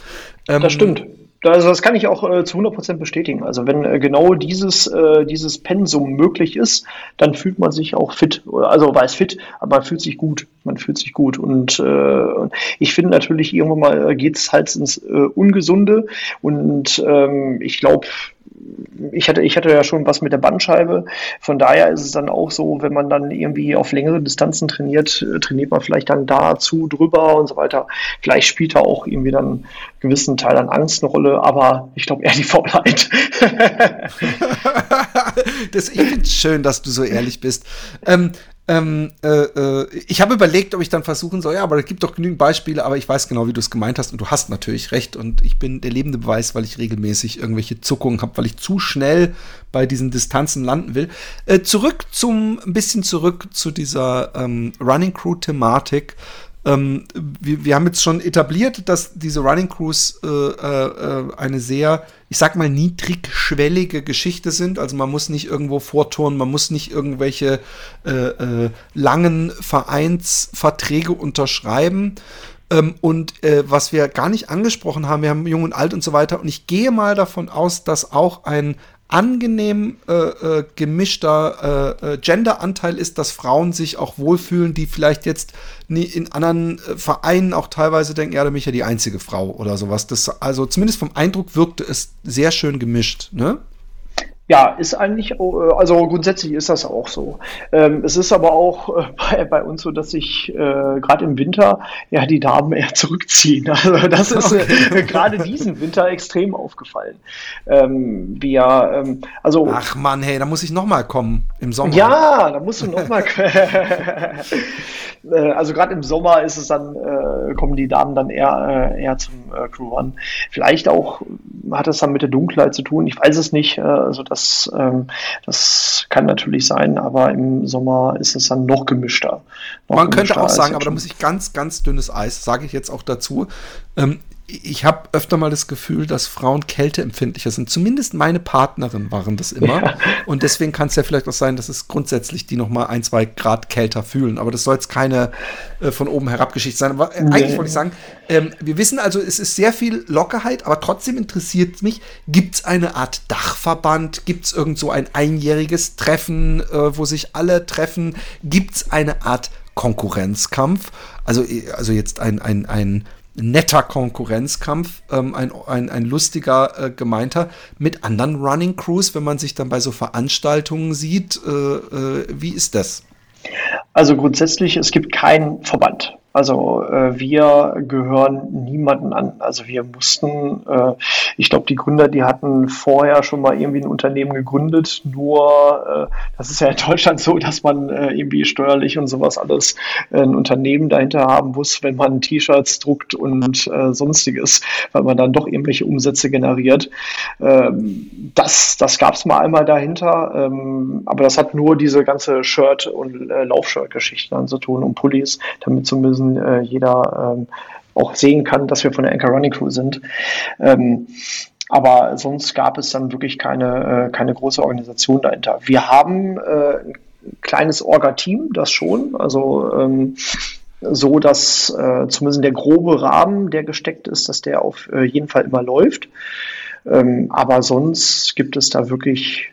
Ähm, das stimmt. Also das kann ich auch äh, zu 100% bestätigen. Also wenn äh, genau dieses, äh, dieses Pensum möglich ist, dann fühlt man sich auch fit. Also weiß fit, aber man fühlt sich gut. Man fühlt sich gut. Und äh, ich finde natürlich, irgendwann mal geht es halt ins äh, Ungesunde. Und ähm, ich glaube, ich hatte, ich hatte ja schon was mit der Bandscheibe. Von daher ist es dann auch so, wenn man dann irgendwie auf längere Distanzen trainiert, äh, trainiert man vielleicht dann dazu drüber und so weiter. Vielleicht spielt da auch irgendwie dann einen gewissen Teil an Angst eine Rolle, aber ich glaube eher die Faulheit. das, ich finde es schön, dass du so ehrlich bist. Ähm, ähm, äh, äh, ich habe überlegt, ob ich dann versuchen soll, ja, aber es gibt doch genügend Beispiele, aber ich weiß genau, wie du es gemeint hast und du hast natürlich recht und ich bin der lebende Beweis, weil ich regelmäßig irgendwelche Zuckungen habe, weil ich zu schnell bei diesen Distanzen landen will. Äh, zurück zum, ein bisschen zurück zu dieser ähm, Running Crew Thematik. Ähm, wir, wir, haben jetzt schon etabliert, dass diese Running Crews äh, äh, eine sehr, ich sag mal, niedrigschwellige Geschichte sind. Also man muss nicht irgendwo vorturnen, man muss nicht irgendwelche äh, äh langen Vereinsverträge unterschreiben. Ähm, und äh, was wir gar nicht angesprochen haben, wir haben Jung und Alt und so weiter. Und ich gehe mal davon aus, dass auch ein angenehm äh, äh, gemischter äh, äh, Genderanteil ist, dass Frauen sich auch wohlfühlen, die vielleicht jetzt nie in anderen äh, Vereinen auch teilweise denken, ja, da bin ich ja die einzige Frau oder sowas. Das, also zumindest vom Eindruck wirkte es sehr schön gemischt, ne? Ja, ist eigentlich, äh, also grundsätzlich ist das auch so. Ähm, es ist aber auch äh, bei, bei uns so, dass sich äh, gerade im Winter ja die Damen eher zurückziehen. Also das ist äh, okay. gerade diesen Winter extrem aufgefallen. Ähm, wir, ähm, also Ach man, hey, da muss ich nochmal kommen im Sommer. Ja, da musst du nochmal. Also gerade im Sommer ist es dann, äh, kommen die Damen dann eher, eher zum Crew Run. Vielleicht auch hat es dann mit der Dunkelheit zu tun. Ich weiß es nicht. also das ähm, das kann natürlich sein, aber im Sommer ist es dann noch gemischter. Noch Man gemischter könnte auch sagen, aber da muss ich ganz, ganz dünnes Eis, sage ich jetzt auch dazu. Ähm, ich habe öfter mal das Gefühl, dass Frauen kälteempfindlicher sind. Zumindest meine Partnerin waren das immer. Ja. Und deswegen kann es ja vielleicht auch sein, dass es grundsätzlich die noch mal ein, zwei Grad kälter fühlen. Aber das soll jetzt keine äh, von oben herab Geschichte sein. Aber äh, nee. eigentlich wollte ich sagen, ähm, wir wissen also, es ist sehr viel Lockerheit, aber trotzdem interessiert mich, gibt es eine Art Dachverband? Gibt es irgend so ein einjähriges Treffen, äh, wo sich alle treffen? Gibt es eine Art Konkurrenzkampf? Also, äh, also jetzt ein, ein, ein netter Konkurrenzkampf, ähm, ein, ein, ein lustiger, äh, gemeinter mit anderen Running Crews, wenn man sich dann bei so Veranstaltungen sieht. Äh, äh, wie ist das? Also grundsätzlich, es gibt keinen Verband. Also äh, wir gehören niemanden an. Also wir mussten, äh, ich glaube, die Gründer, die hatten vorher schon mal irgendwie ein Unternehmen gegründet. Nur, äh, das ist ja in Deutschland so, dass man äh, irgendwie steuerlich und sowas alles äh, ein Unternehmen dahinter haben muss, wenn man T-Shirts druckt und äh, sonstiges, weil man dann doch irgendwelche Umsätze generiert. Ähm, das das gab es mal einmal dahinter, ähm, aber das hat nur diese ganze Shirt- und Laufshirt-Geschichte dann zu tun und Pullis, damit zumindest Analysen äh, jeder ähm, auch sehen kann, dass wir von der Anchor Running Crew sind. Ähm, aber sonst gab es dann wirklich keine, äh, keine große Organisation dahinter. Wir haben äh, ein kleines Orga-Team, das schon. Also ähm, so, dass äh, zumindest der grobe Rahmen, der gesteckt ist, dass der auf äh, jeden Fall immer läuft. Ähm, aber sonst gibt es da wirklich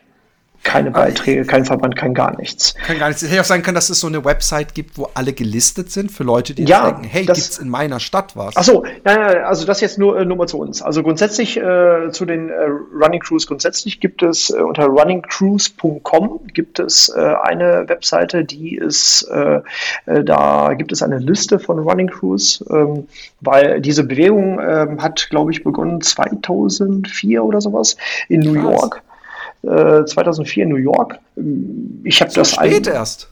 keine Beiträge, kein Verband, kein gar nichts. Kann gar nichts. Es hätte auch sein können, dass es so eine Website gibt, wo alle gelistet sind für Leute, die ja, denken, hey, gibt es in meiner Stadt was? Achso, ja, also das jetzt nur, äh, nur mal zu uns. Also grundsätzlich äh, zu den äh, Running Crews grundsätzlich gibt es äh, unter runningcrews.com gibt es äh, eine Webseite, die ist, äh, da gibt es eine Liste von Running Crews, ähm, weil diese Bewegung ähm, hat, glaube ich, begonnen 2004 oder sowas in Krass. New York. 2004 äh, in New York. Ich habe so das spät erst.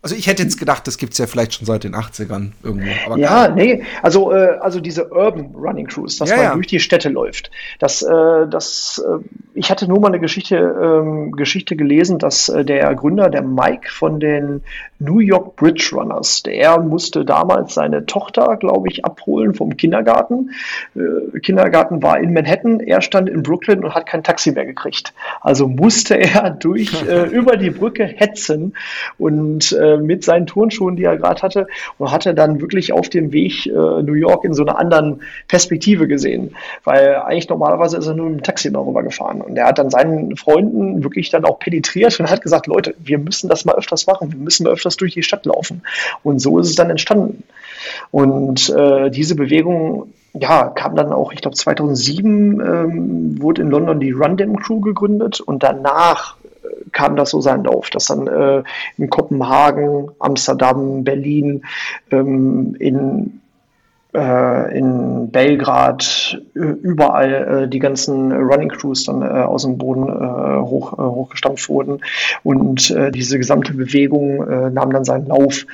Also ich hätte jetzt gedacht, das gibt es ja vielleicht schon seit den 80ern irgendwo. ja, klar. nee, also, äh, also diese Urban Running Crews, dass ja, man ja. durch die Städte läuft. Das, äh, das, äh, ich hatte nur mal eine Geschichte, ähm, Geschichte gelesen, dass äh, der Gründer, der Mike von den New York Bridge Runners, der musste damals seine Tochter, glaube ich, abholen vom Kindergarten. Äh, Kindergarten war in Manhattan, er stand in Brooklyn und hat kein Taxi mehr gekriegt. Also musste er durch äh, über die Brücke hetzen und äh, mit seinen Turnschuhen, die er gerade hatte, und hatte dann wirklich auf dem Weg äh, New York in so einer anderen Perspektive gesehen. Weil eigentlich normalerweise ist er nur mit dem Taxi darüber gefahren. Und er hat dann seinen Freunden wirklich dann auch penetriert und hat gesagt, Leute, wir müssen das mal öfters machen, wir müssen mal öfters durch die Stadt laufen. Und so ist es dann entstanden. Und äh, diese Bewegung ja, kam dann auch, ich glaube 2007 ähm, wurde in London die Rundem Crew gegründet und danach kam das so seinen Lauf, dass dann äh, in Kopenhagen, Amsterdam, Berlin, ähm, in äh, in Belgrad, überall äh, die ganzen Running Crews dann äh, aus dem Boden äh, hoch, äh, hochgestampft wurden und äh, diese gesamte Bewegung nahm dann seinen Lauf.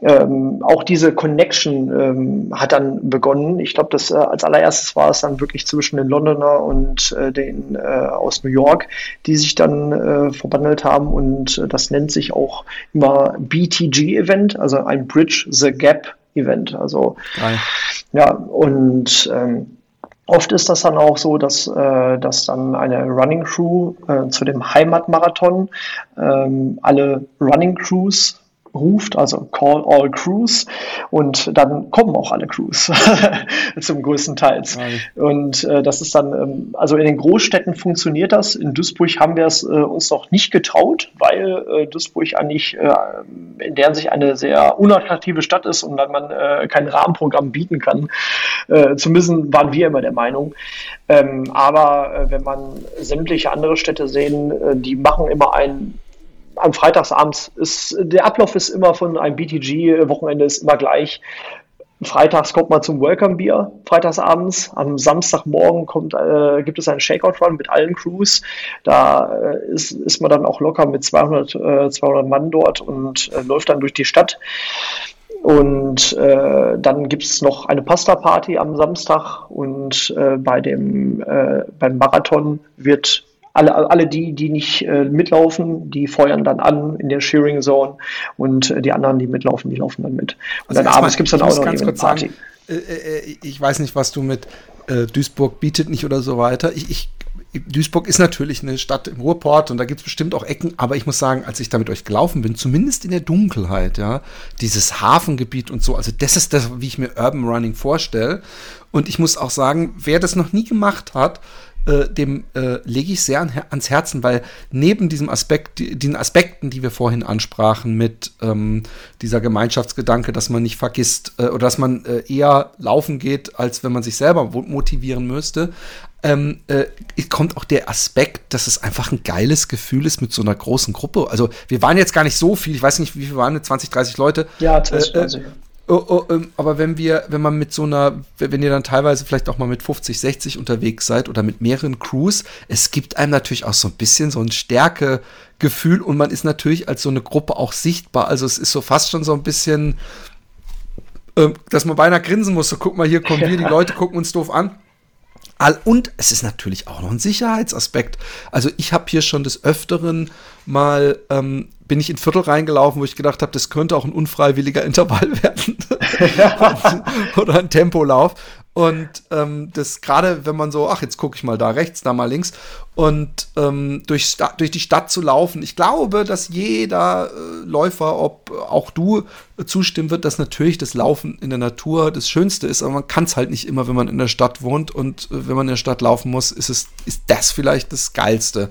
Ähm, auch diese Connection ähm, hat dann begonnen. Ich glaube, das als allererstes war es dann wirklich zwischen den Londoner und den aus New York, die sich dann verbandelt haben und das nennt sich auch immer BTG Event, also ein Bridge the Gap Event. Also Geil. ja, und ähm, oft ist das dann auch so, dass, äh, dass dann eine Running Crew äh, zu dem Heimatmarathon ähm, alle Running Crews ruft, also Call All Crews und dann kommen auch alle Crews zum größten Teil. Und äh, das ist dann, ähm, also in den Großstädten funktioniert das. In Duisburg haben wir es äh, uns noch nicht getraut, weil äh, Duisburg eigentlich äh, in der sich eine sehr unattraktive Stadt ist und dann man äh, kein Rahmenprogramm bieten kann. Äh, zumindest waren wir immer der Meinung. Ähm, aber wenn man sämtliche andere Städte sehen, die machen immer ein am Freitagsabends ist, der Ablauf ist immer von einem BTG-Wochenende ist immer gleich. Freitags kommt man zum Welcome Beer, freitagsabends. Am Samstagmorgen kommt, äh, gibt es einen Shakeout-Run mit allen Crews. Da äh, ist, ist man dann auch locker mit 200, äh, 200 Mann dort und äh, läuft dann durch die Stadt. Und äh, dann gibt es noch eine Pasta-Party am Samstag und äh, bei dem äh, beim Marathon wird alle, alle die, die nicht äh, mitlaufen, die feuern dann an in der Shearing Zone und äh, die anderen, die mitlaufen, die laufen dann mit. Und also dann abends gibt es dann auch noch eine Party. Sagen, äh, äh, ich weiß nicht, was du mit äh, Duisburg bietet nicht oder so weiter. Ich, ich Duisburg ist natürlich eine Stadt im Ruhrport und da gibt es bestimmt auch Ecken, aber ich muss sagen, als ich da mit euch gelaufen bin, zumindest in der Dunkelheit, ja, dieses Hafengebiet und so, also das ist das, wie ich mir Urban Running vorstelle. Und ich muss auch sagen, wer das noch nie gemacht hat, äh, dem äh, lege ich sehr an, ans Herzen, weil neben diesem Aspekt, den Aspekten, die wir vorhin ansprachen, mit ähm, dieser Gemeinschaftsgedanke, dass man nicht vergisst äh, oder dass man äh, eher laufen geht, als wenn man sich selber motivieren müsste, ähm, äh, kommt auch der Aspekt, dass es einfach ein geiles Gefühl ist mit so einer großen Gruppe. Also wir waren jetzt gar nicht so viel, ich weiß nicht, wie viel waren, 20, 30 Leute. Ja, 20, 30. Oh, oh, ähm, aber wenn wir, wenn man mit so einer, wenn ihr dann teilweise vielleicht auch mal mit 50, 60 unterwegs seid oder mit mehreren Crews, es gibt einem natürlich auch so ein bisschen so ein Stärkegefühl und man ist natürlich als so eine Gruppe auch sichtbar. Also es ist so fast schon so ein bisschen, äh, dass man beinahe grinsen muss. So, guck mal, hier kommen wir, die Leute gucken uns doof an. Und es ist natürlich auch noch ein Sicherheitsaspekt. Also ich habe hier schon des Öfteren mal ähm, bin ich in Viertel reingelaufen, wo ich gedacht habe, das könnte auch ein unfreiwilliger Intervall werden oder ein Tempolauf. Und ähm, das gerade, wenn man so, ach, jetzt gucke ich mal da rechts, da mal links und ähm, durch, durch die Stadt zu laufen. Ich glaube, dass jeder äh, Läufer, ob auch du, äh, zustimmen wird, dass natürlich das Laufen in der Natur das Schönste ist, aber man kann es halt nicht immer, wenn man in der Stadt wohnt und äh, wenn man in der Stadt laufen muss, ist es ist das vielleicht das Geilste.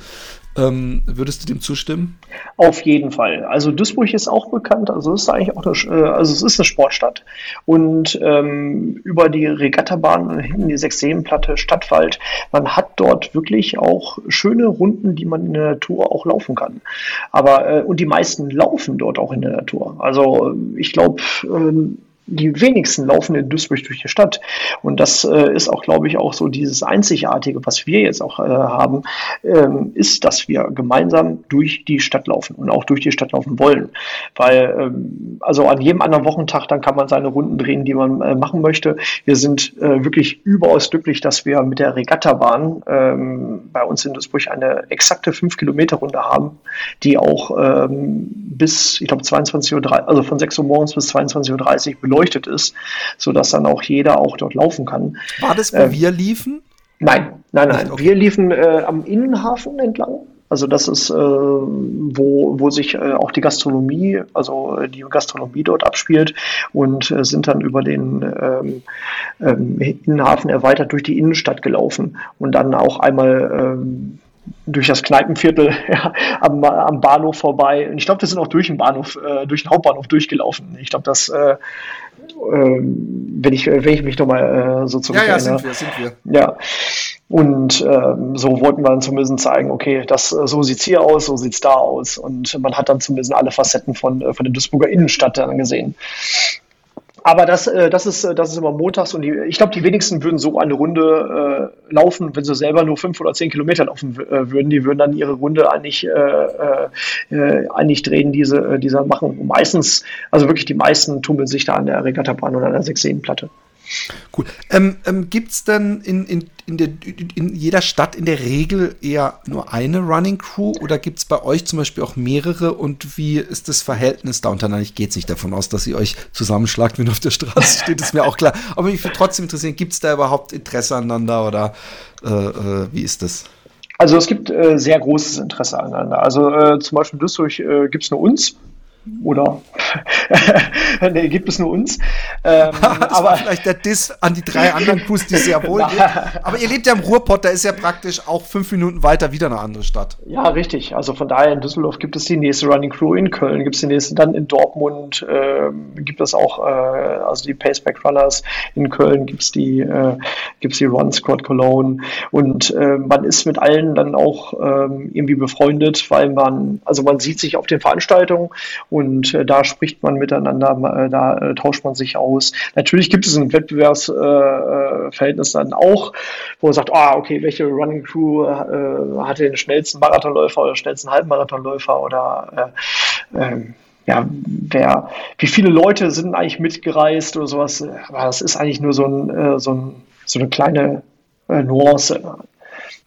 Ähm, würdest du dem zustimmen? Auf jeden Fall. Also Duisburg ist auch bekannt. Also es ist eigentlich auch eine, äh, also es ist eine Sportstadt und ähm, über die Regattabahn hinten die Sechseenplatte Stadtwald. Man hat dort wirklich auch schöne Runden, die man in der Natur auch laufen kann. Aber äh, und die meisten laufen dort auch in der Natur. Also ich glaube ähm, die wenigsten laufen in Duisburg durch die Stadt. Und das äh, ist auch, glaube ich, auch so dieses Einzigartige, was wir jetzt auch äh, haben, ähm, ist, dass wir gemeinsam durch die Stadt laufen und auch durch die Stadt laufen wollen. Weil, ähm, also an jedem anderen Wochentag, dann kann man seine Runden drehen, die man äh, machen möchte. Wir sind äh, wirklich überaus glücklich, dass wir mit der Regattabahn ähm, bei uns in Duisburg eine exakte 5-Kilometer-Runde haben, die auch ähm, bis, ich glaube, 22.30 Uhr, also von 6 Uhr morgens bis 22.30 Uhr beleuchtet ist, sodaß dann auch jeder auch dort laufen kann. War das, wo ähm, wir liefen? Nein, nein, nein. Okay. Wir liefen äh, am Innenhafen entlang. Also das ist, äh, wo, wo sich äh, auch die Gastronomie, also äh, die Gastronomie dort abspielt und äh, sind dann über den ähm, ähm, Innenhafen erweitert durch die Innenstadt gelaufen und dann auch einmal ähm, durch das Kneipenviertel ja, am, am, Bahnhof vorbei. Und ich glaube, wir sind auch durch den Bahnhof, äh, durch den Hauptbahnhof durchgelaufen. Ich glaube, das, äh, äh, wenn, ich, wenn ich mich nochmal äh, so zurück Ja, ja, sind wir, sind wir. Ja. Und ähm, so wollten wir dann zumindest zeigen, okay, das, äh, so sieht's hier aus, so sieht's da aus. Und man hat dann zumindest alle Facetten von, äh, von der Duisburger Innenstadt dann gesehen. Aber das, äh, das, ist, äh, das ist immer montags und die, ich glaube, die wenigsten würden so eine Runde äh, laufen, wenn sie selber nur fünf oder zehn Kilometer laufen äh, würden. Die würden dann ihre Runde eigentlich, äh, äh, eigentlich drehen, diese, diese machen. Und meistens, also wirklich die meisten tummeln sich da an der Regattabahn oder an der Sechseenplatte. Cool. Ähm, ähm, Gibt es denn in, in, in, der, in jeder Stadt in der Regel eher nur eine Running Crew oder gibt es bei euch zum Beispiel auch mehrere und wie ist das Verhältnis da untereinander? Ich gehe jetzt nicht davon aus, dass ihr euch zusammenschlagt, wenn ihr auf der Straße steht, ist mir auch klar. Aber mich würde trotzdem interessieren, gibt es da überhaupt Interesse aneinander oder äh, äh, wie ist das? Also es gibt äh, sehr großes Interesse aneinander. Also äh, zum Beispiel Duisburg äh, gibt es nur uns Oder nee, gibt es nur uns. Ähm, aber vielleicht der Diss an die drei anderen Crews, die es ja wohl gibt. Aber ihr lebt ja im Ruhrpott, da ist ja praktisch auch fünf Minuten weiter wieder eine andere Stadt. Ja, richtig. Also von daher in Düsseldorf gibt es die nächste Running Crew, in Köln gibt es die nächste, dann in Dortmund äh, gibt es auch, äh, also die Paceback Runners, in Köln gibt es die, äh, gibt's die Run Squad Cologne und äh, man ist mit allen dann auch ähm, irgendwie befreundet, weil man, also man sieht sich auf den Veranstaltungen und äh, da spricht man miteinander, äh, da äh, tauscht man sich aus. Natürlich gibt es ein Wettbewerbsverhältnis dann auch, wo man sagt, ah, okay, welche Running Crew hat den schnellsten Marathonläufer oder schnellsten Halbmarathonläufer oder ähm, ja, wer, wie viele Leute sind eigentlich mitgereist oder sowas. Aber das ist eigentlich nur so, ein, so, ein, so eine kleine Nuance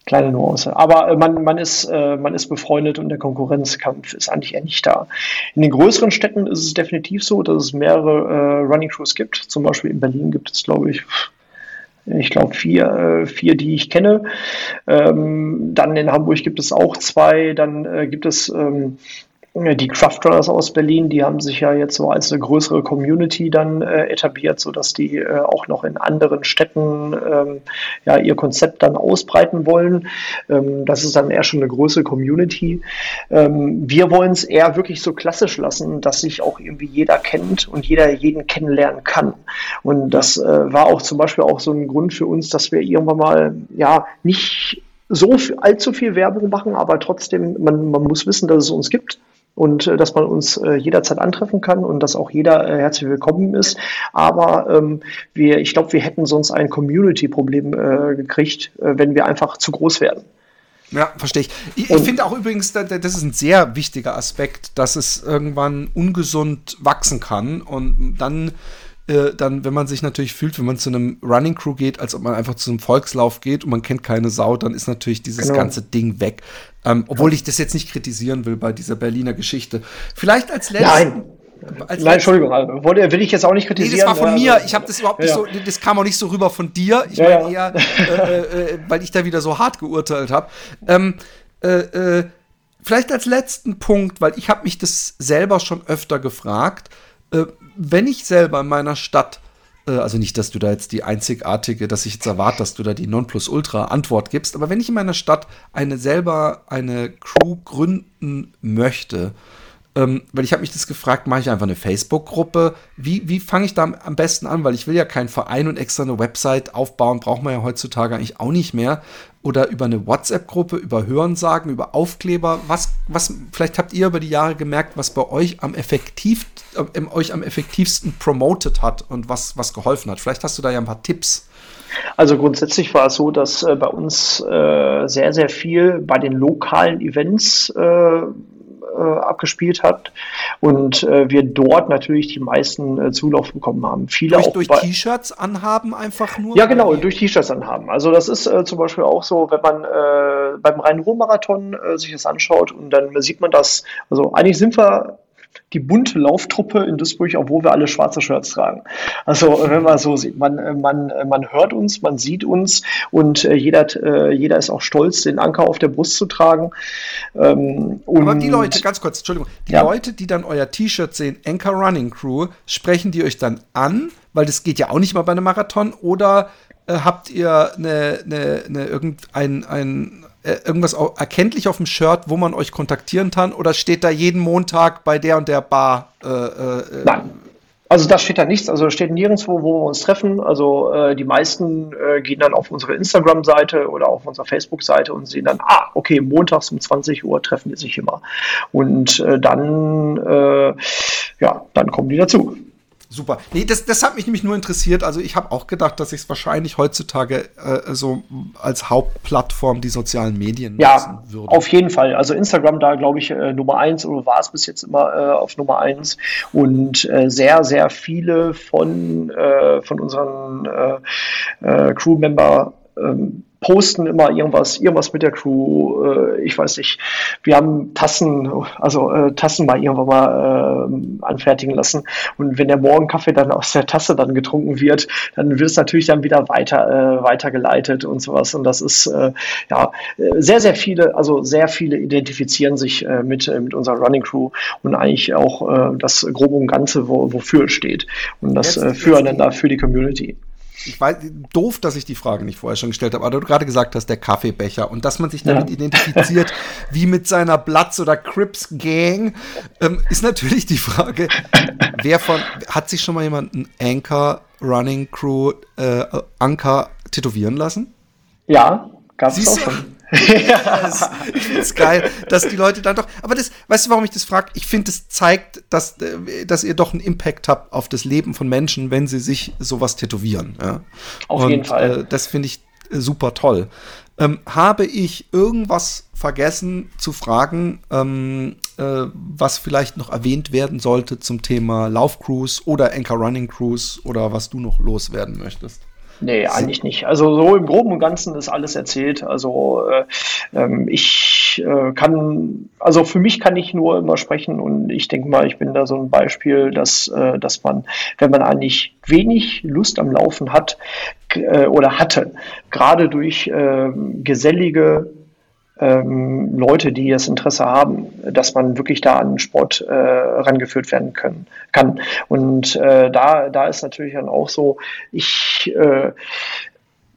kleine Nuance. Aber äh, man, man, ist, äh, man ist befreundet und der Konkurrenzkampf ist eigentlich eher nicht da. In den größeren Städten ist es definitiv so, dass es mehrere äh, Running Crews gibt. Zum Beispiel in Berlin gibt es, glaube ich, ich glaube vier, äh, vier, die ich kenne. Ähm, dann in Hamburg gibt es auch zwei. Dann äh, gibt es ähm, die Craftrunners aus Berlin, die haben sich ja jetzt so als eine größere Community dann äh, etabliert, sodass die äh, auch noch in anderen Städten ähm, ja, ihr Konzept dann ausbreiten wollen. Ähm, das ist dann eher schon eine größere Community. Ähm, wir wollen es eher wirklich so klassisch lassen, dass sich auch irgendwie jeder kennt und jeder jeden kennenlernen kann. Und das äh, war auch zum Beispiel auch so ein Grund für uns, dass wir irgendwann mal ja nicht so allzu viel Werbung machen, aber trotzdem, man, man muss wissen, dass es uns gibt und äh, dass man uns äh, jederzeit antreffen kann und dass auch jeder äh, herzlich willkommen ist. Aber ähm, wir, ich glaube, wir hätten sonst ein Community-Problem äh, gekriegt, äh, wenn wir einfach zu groß werden. Ja, verstehe ich. Ich, ich finde auch übrigens, das ist ein sehr wichtiger Aspekt, dass es irgendwann ungesund wachsen kann und dann äh, dann, wenn man sich natürlich fühlt, wenn man zu einem Running Crew geht, als ob man einfach zu einem Volkslauf geht und man kennt keine Sau, dann ist natürlich dieses genau. ganze Ding weg. Ähm, obwohl ja. ich das jetzt nicht kritisieren will bei dieser Berliner Geschichte. Vielleicht als letztes. Nein. Als Nein, Entschuldigung, also, will ich jetzt auch nicht kritisieren. Nee, das war von mir. Ich habe das überhaupt nicht ja. so, das kam auch nicht so rüber von dir. Ich ja, meine eher, äh, äh, weil ich da wieder so hart geurteilt habe. Ähm, äh, äh, vielleicht als letzten Punkt, weil ich habe mich das selber schon öfter gefragt. Äh, wenn ich selber in meiner Stadt, äh, also nicht, dass du da jetzt die einzigartige, dass ich jetzt erwarte, dass du da die Nonplusultra-Antwort gibst, aber wenn ich in meiner Stadt eine selber eine Crew gründen möchte, ähm, weil ich habe mich das gefragt, mache ich einfach eine Facebook-Gruppe? Wie, wie fange ich da am besten an? Weil ich will ja keinen Verein und extra eine Website aufbauen, braucht man ja heutzutage eigentlich auch nicht mehr. Oder über eine WhatsApp-Gruppe, über Hörensagen, über Aufkleber. Was, was, vielleicht habt ihr über die Jahre gemerkt, was bei euch am effektiv, äh, euch am effektivsten promoted hat und was, was geholfen hat. Vielleicht hast du da ja ein paar Tipps. Also grundsätzlich war es so, dass äh, bei uns äh, sehr, sehr viel bei den lokalen Events äh, abgespielt hat und äh, wir dort natürlich die meisten äh, Zulauf bekommen haben. Viele durch, auch durch T-Shirts anhaben einfach nur? Ja, genau, durch T-Shirts anhaben. Also das ist äh, zum Beispiel auch so, wenn man äh, beim Rhein-Ruhr-Marathon äh, sich das anschaut und dann sieht man das, also eigentlich sind wir die bunte Lauftruppe in Duisburg, obwohl wir alle schwarze Shirts tragen. Also wenn man so sieht, man, äh, man, äh, man hört uns, man sieht uns und äh, jeder, äh, jeder ist auch stolz, den Anker auf der Brust zu tragen. Ähm, Aber die Leute, ganz kurz, Entschuldigung, die ja. Leute, die dann euer T-Shirt sehen, Anchor Running Crew, sprechen die euch dann an, weil das geht ja auch nicht mal bei einem Marathon, oder äh, habt ihr eine, eine, eine irgendein ein, äh, irgendwas erkenntlich auf dem Shirt, wo man euch kontaktieren kann? Oder steht da jeden Montag bei der und der Bar? Äh, äh, Nein. Also da steht da nichts, also steht nirgendwo, wo wir uns treffen. Also äh, die meisten äh, gehen dann auf unsere Instagram-Seite oder auf unsere Facebook-Seite und sehen dann, ah, okay, montags um 20 Uhr treffen die sich immer. Und äh, dann, ja, dann kommen die dazu. Super. Nee, das, das hat mich nämlich nur interessiert. Also ich habe auch gedacht, dass ich es wahrscheinlich heutzutage äh, so als Hauptplattform die sozialen Medien ja, nutzen würde. Auf jeden Fall. Also Instagram da, glaube ich, äh, Nummer eins oder war es bis jetzt immer äh, auf Nummer eins. Und äh, sehr, sehr viele von, äh, von unseren äh, Crewmember ähm, posten immer irgendwas, irgendwas mit der Crew. Äh, ich weiß nicht, wir haben Tassen, also äh, Tassen mal irgendwann mal äh, anfertigen lassen. Und wenn der Morgenkaffee dann aus der Tasse dann getrunken wird, dann wird es natürlich dann wieder weiter äh, weitergeleitet und sowas. Und das ist äh, ja sehr, sehr viele, also sehr viele identifizieren sich äh, mit, äh, mit unserer Running Crew und eigentlich auch äh, das Grobe und Ganze, wo, wofür es steht. Und das jetzt, äh, füreinander, für die Community ich weiß, doof, dass ich die Frage nicht vorher schon gestellt habe, aber du gerade gesagt hast, der Kaffeebecher und dass man sich damit ja. identifiziert, wie mit seiner Bloods oder Crips Gang, ähm, ist natürlich die Frage, wer von, hat sich schon mal jemand einen Anchor Running Crew äh, Anker tätowieren lassen? Ja, gab es auch schon yes. Ich finde es geil, dass die Leute dann doch. Aber das, weißt du, warum ich das frage? Ich finde, es zeigt, dass, äh, dass ihr doch einen Impact habt auf das Leben von Menschen, wenn sie sich sowas tätowieren. Ja? Auf Und, jeden Fall. Äh, das finde ich äh, super toll. Ähm, habe ich irgendwas vergessen zu fragen, ähm, äh, was vielleicht noch erwähnt werden sollte zum Thema Laufcruise oder Anchor Running Cruise oder was du noch loswerden möchtest? Nee, eigentlich nicht. Also so im Groben und Ganzen ist alles erzählt. Also äh, ähm, ich äh, kann, also für mich kann ich nur immer sprechen und ich denke mal, ich bin da so ein Beispiel, dass, äh, dass man, wenn man eigentlich wenig Lust am Laufen hat äh, oder hatte, gerade durch äh, gesellige ähm, Leute, die das Interesse haben, dass man wirklich da an Sport äh, rangeführt werden können, kann. Und äh, da, da ist natürlich dann auch so, ich äh,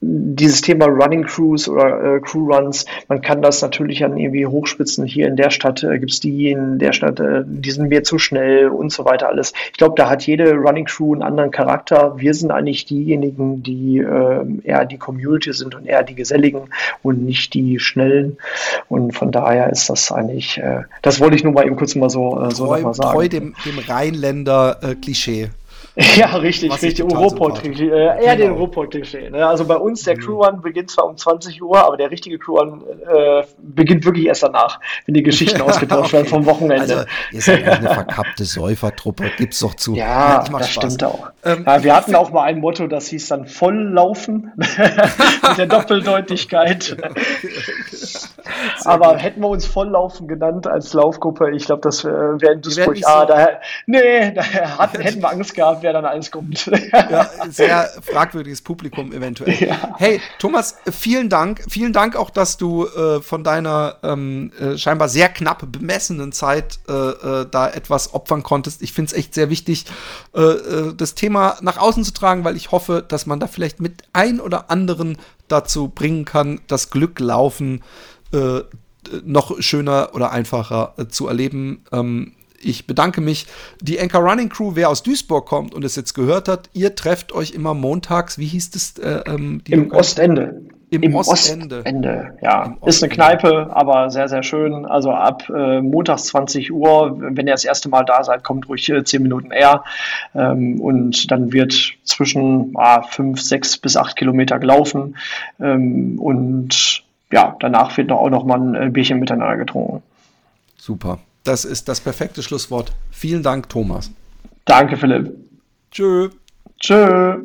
dieses Thema Running Crews oder äh, Crew Runs, man kann das natürlich dann irgendwie hochspitzen. Hier in der Stadt äh, gibt es die, in der Stadt, äh, die sind mir zu schnell und so weiter alles. Ich glaube, da hat jede Running Crew einen anderen Charakter. Wir sind eigentlich diejenigen, die äh, eher die Community sind und eher die Geselligen und nicht die Schnellen. Und von daher ist das eigentlich, äh, das wollte ich nur mal eben kurz mal so, äh, so treu, mal sagen. Treu dem, dem Rheinländer-Klischee. Ja, richtig, richtig. Ruhrpott-Klischee. Äh, eher genau. den Ruhrpott-Klischee. Ne? Also bei uns, der mhm. Crew-Run beginnt zwar um 20 Uhr, aber der richtige Crew-Run äh, beginnt wirklich erst danach, wenn die Geschichten ausgetauscht okay. werden vom Wochenende. Also, ihr seid eine verkappte Säufertruppe, gibt's doch zu. Ja, ja das Spaß. stimmt auch. Ähm, ja, wir hatten auch mal ein Motto, das hieß dann Volllaufen, mit der Doppeldeutigkeit. aber gut. hätten wir uns Volllaufen genannt als Laufgruppe, ich glaube, das äh, wäre in Duisburg, ah, so daher, nee, daher hatten, hätten wir Angst gehabt, wer dann alles kommt. ja, sehr fragwürdiges Publikum eventuell. Ja. Hey, Thomas, vielen Dank. Vielen Dank auch, dass du äh, von deiner ähm, äh, scheinbar sehr knapp bemessenen Zeit äh, äh da etwas opfern konntest. Ich finde es echt sehr wichtig, äh, das Thema nach außen zu tragen, weil ich hoffe, dass man da vielleicht mit ein oder anderen dazu bringen kann, das Glück laufen noch schöner oder einfacher zu erleben. Ähm, ich bedanke mich. Die Anchor Running Crew, wer aus Duisburg kommt und es jetzt gehört hat, ihr trefft euch immer montags, wie hieß das? Äh, ähm, Im Ostende. Im, Im Ostende. Ostende. ja. Im Ist eine Kneipe, aber sehr, sehr schön. Also ab äh, montags 20 Uhr, wenn ihr das erste Mal da seid, kommt ruhig äh, 10 Minuten eher. Ähm, und dann wird zwischen ah, 5, 6 bis 8 Kilometer gelaufen. Ähm, und ja, danach wird auch noch mal ein äh, Bierchen miteinander getrunken. Super. Das ist das perfekte Schlusswort. Vielen Dank, Thomas. Danke, Philipp. Tschö. Tschö.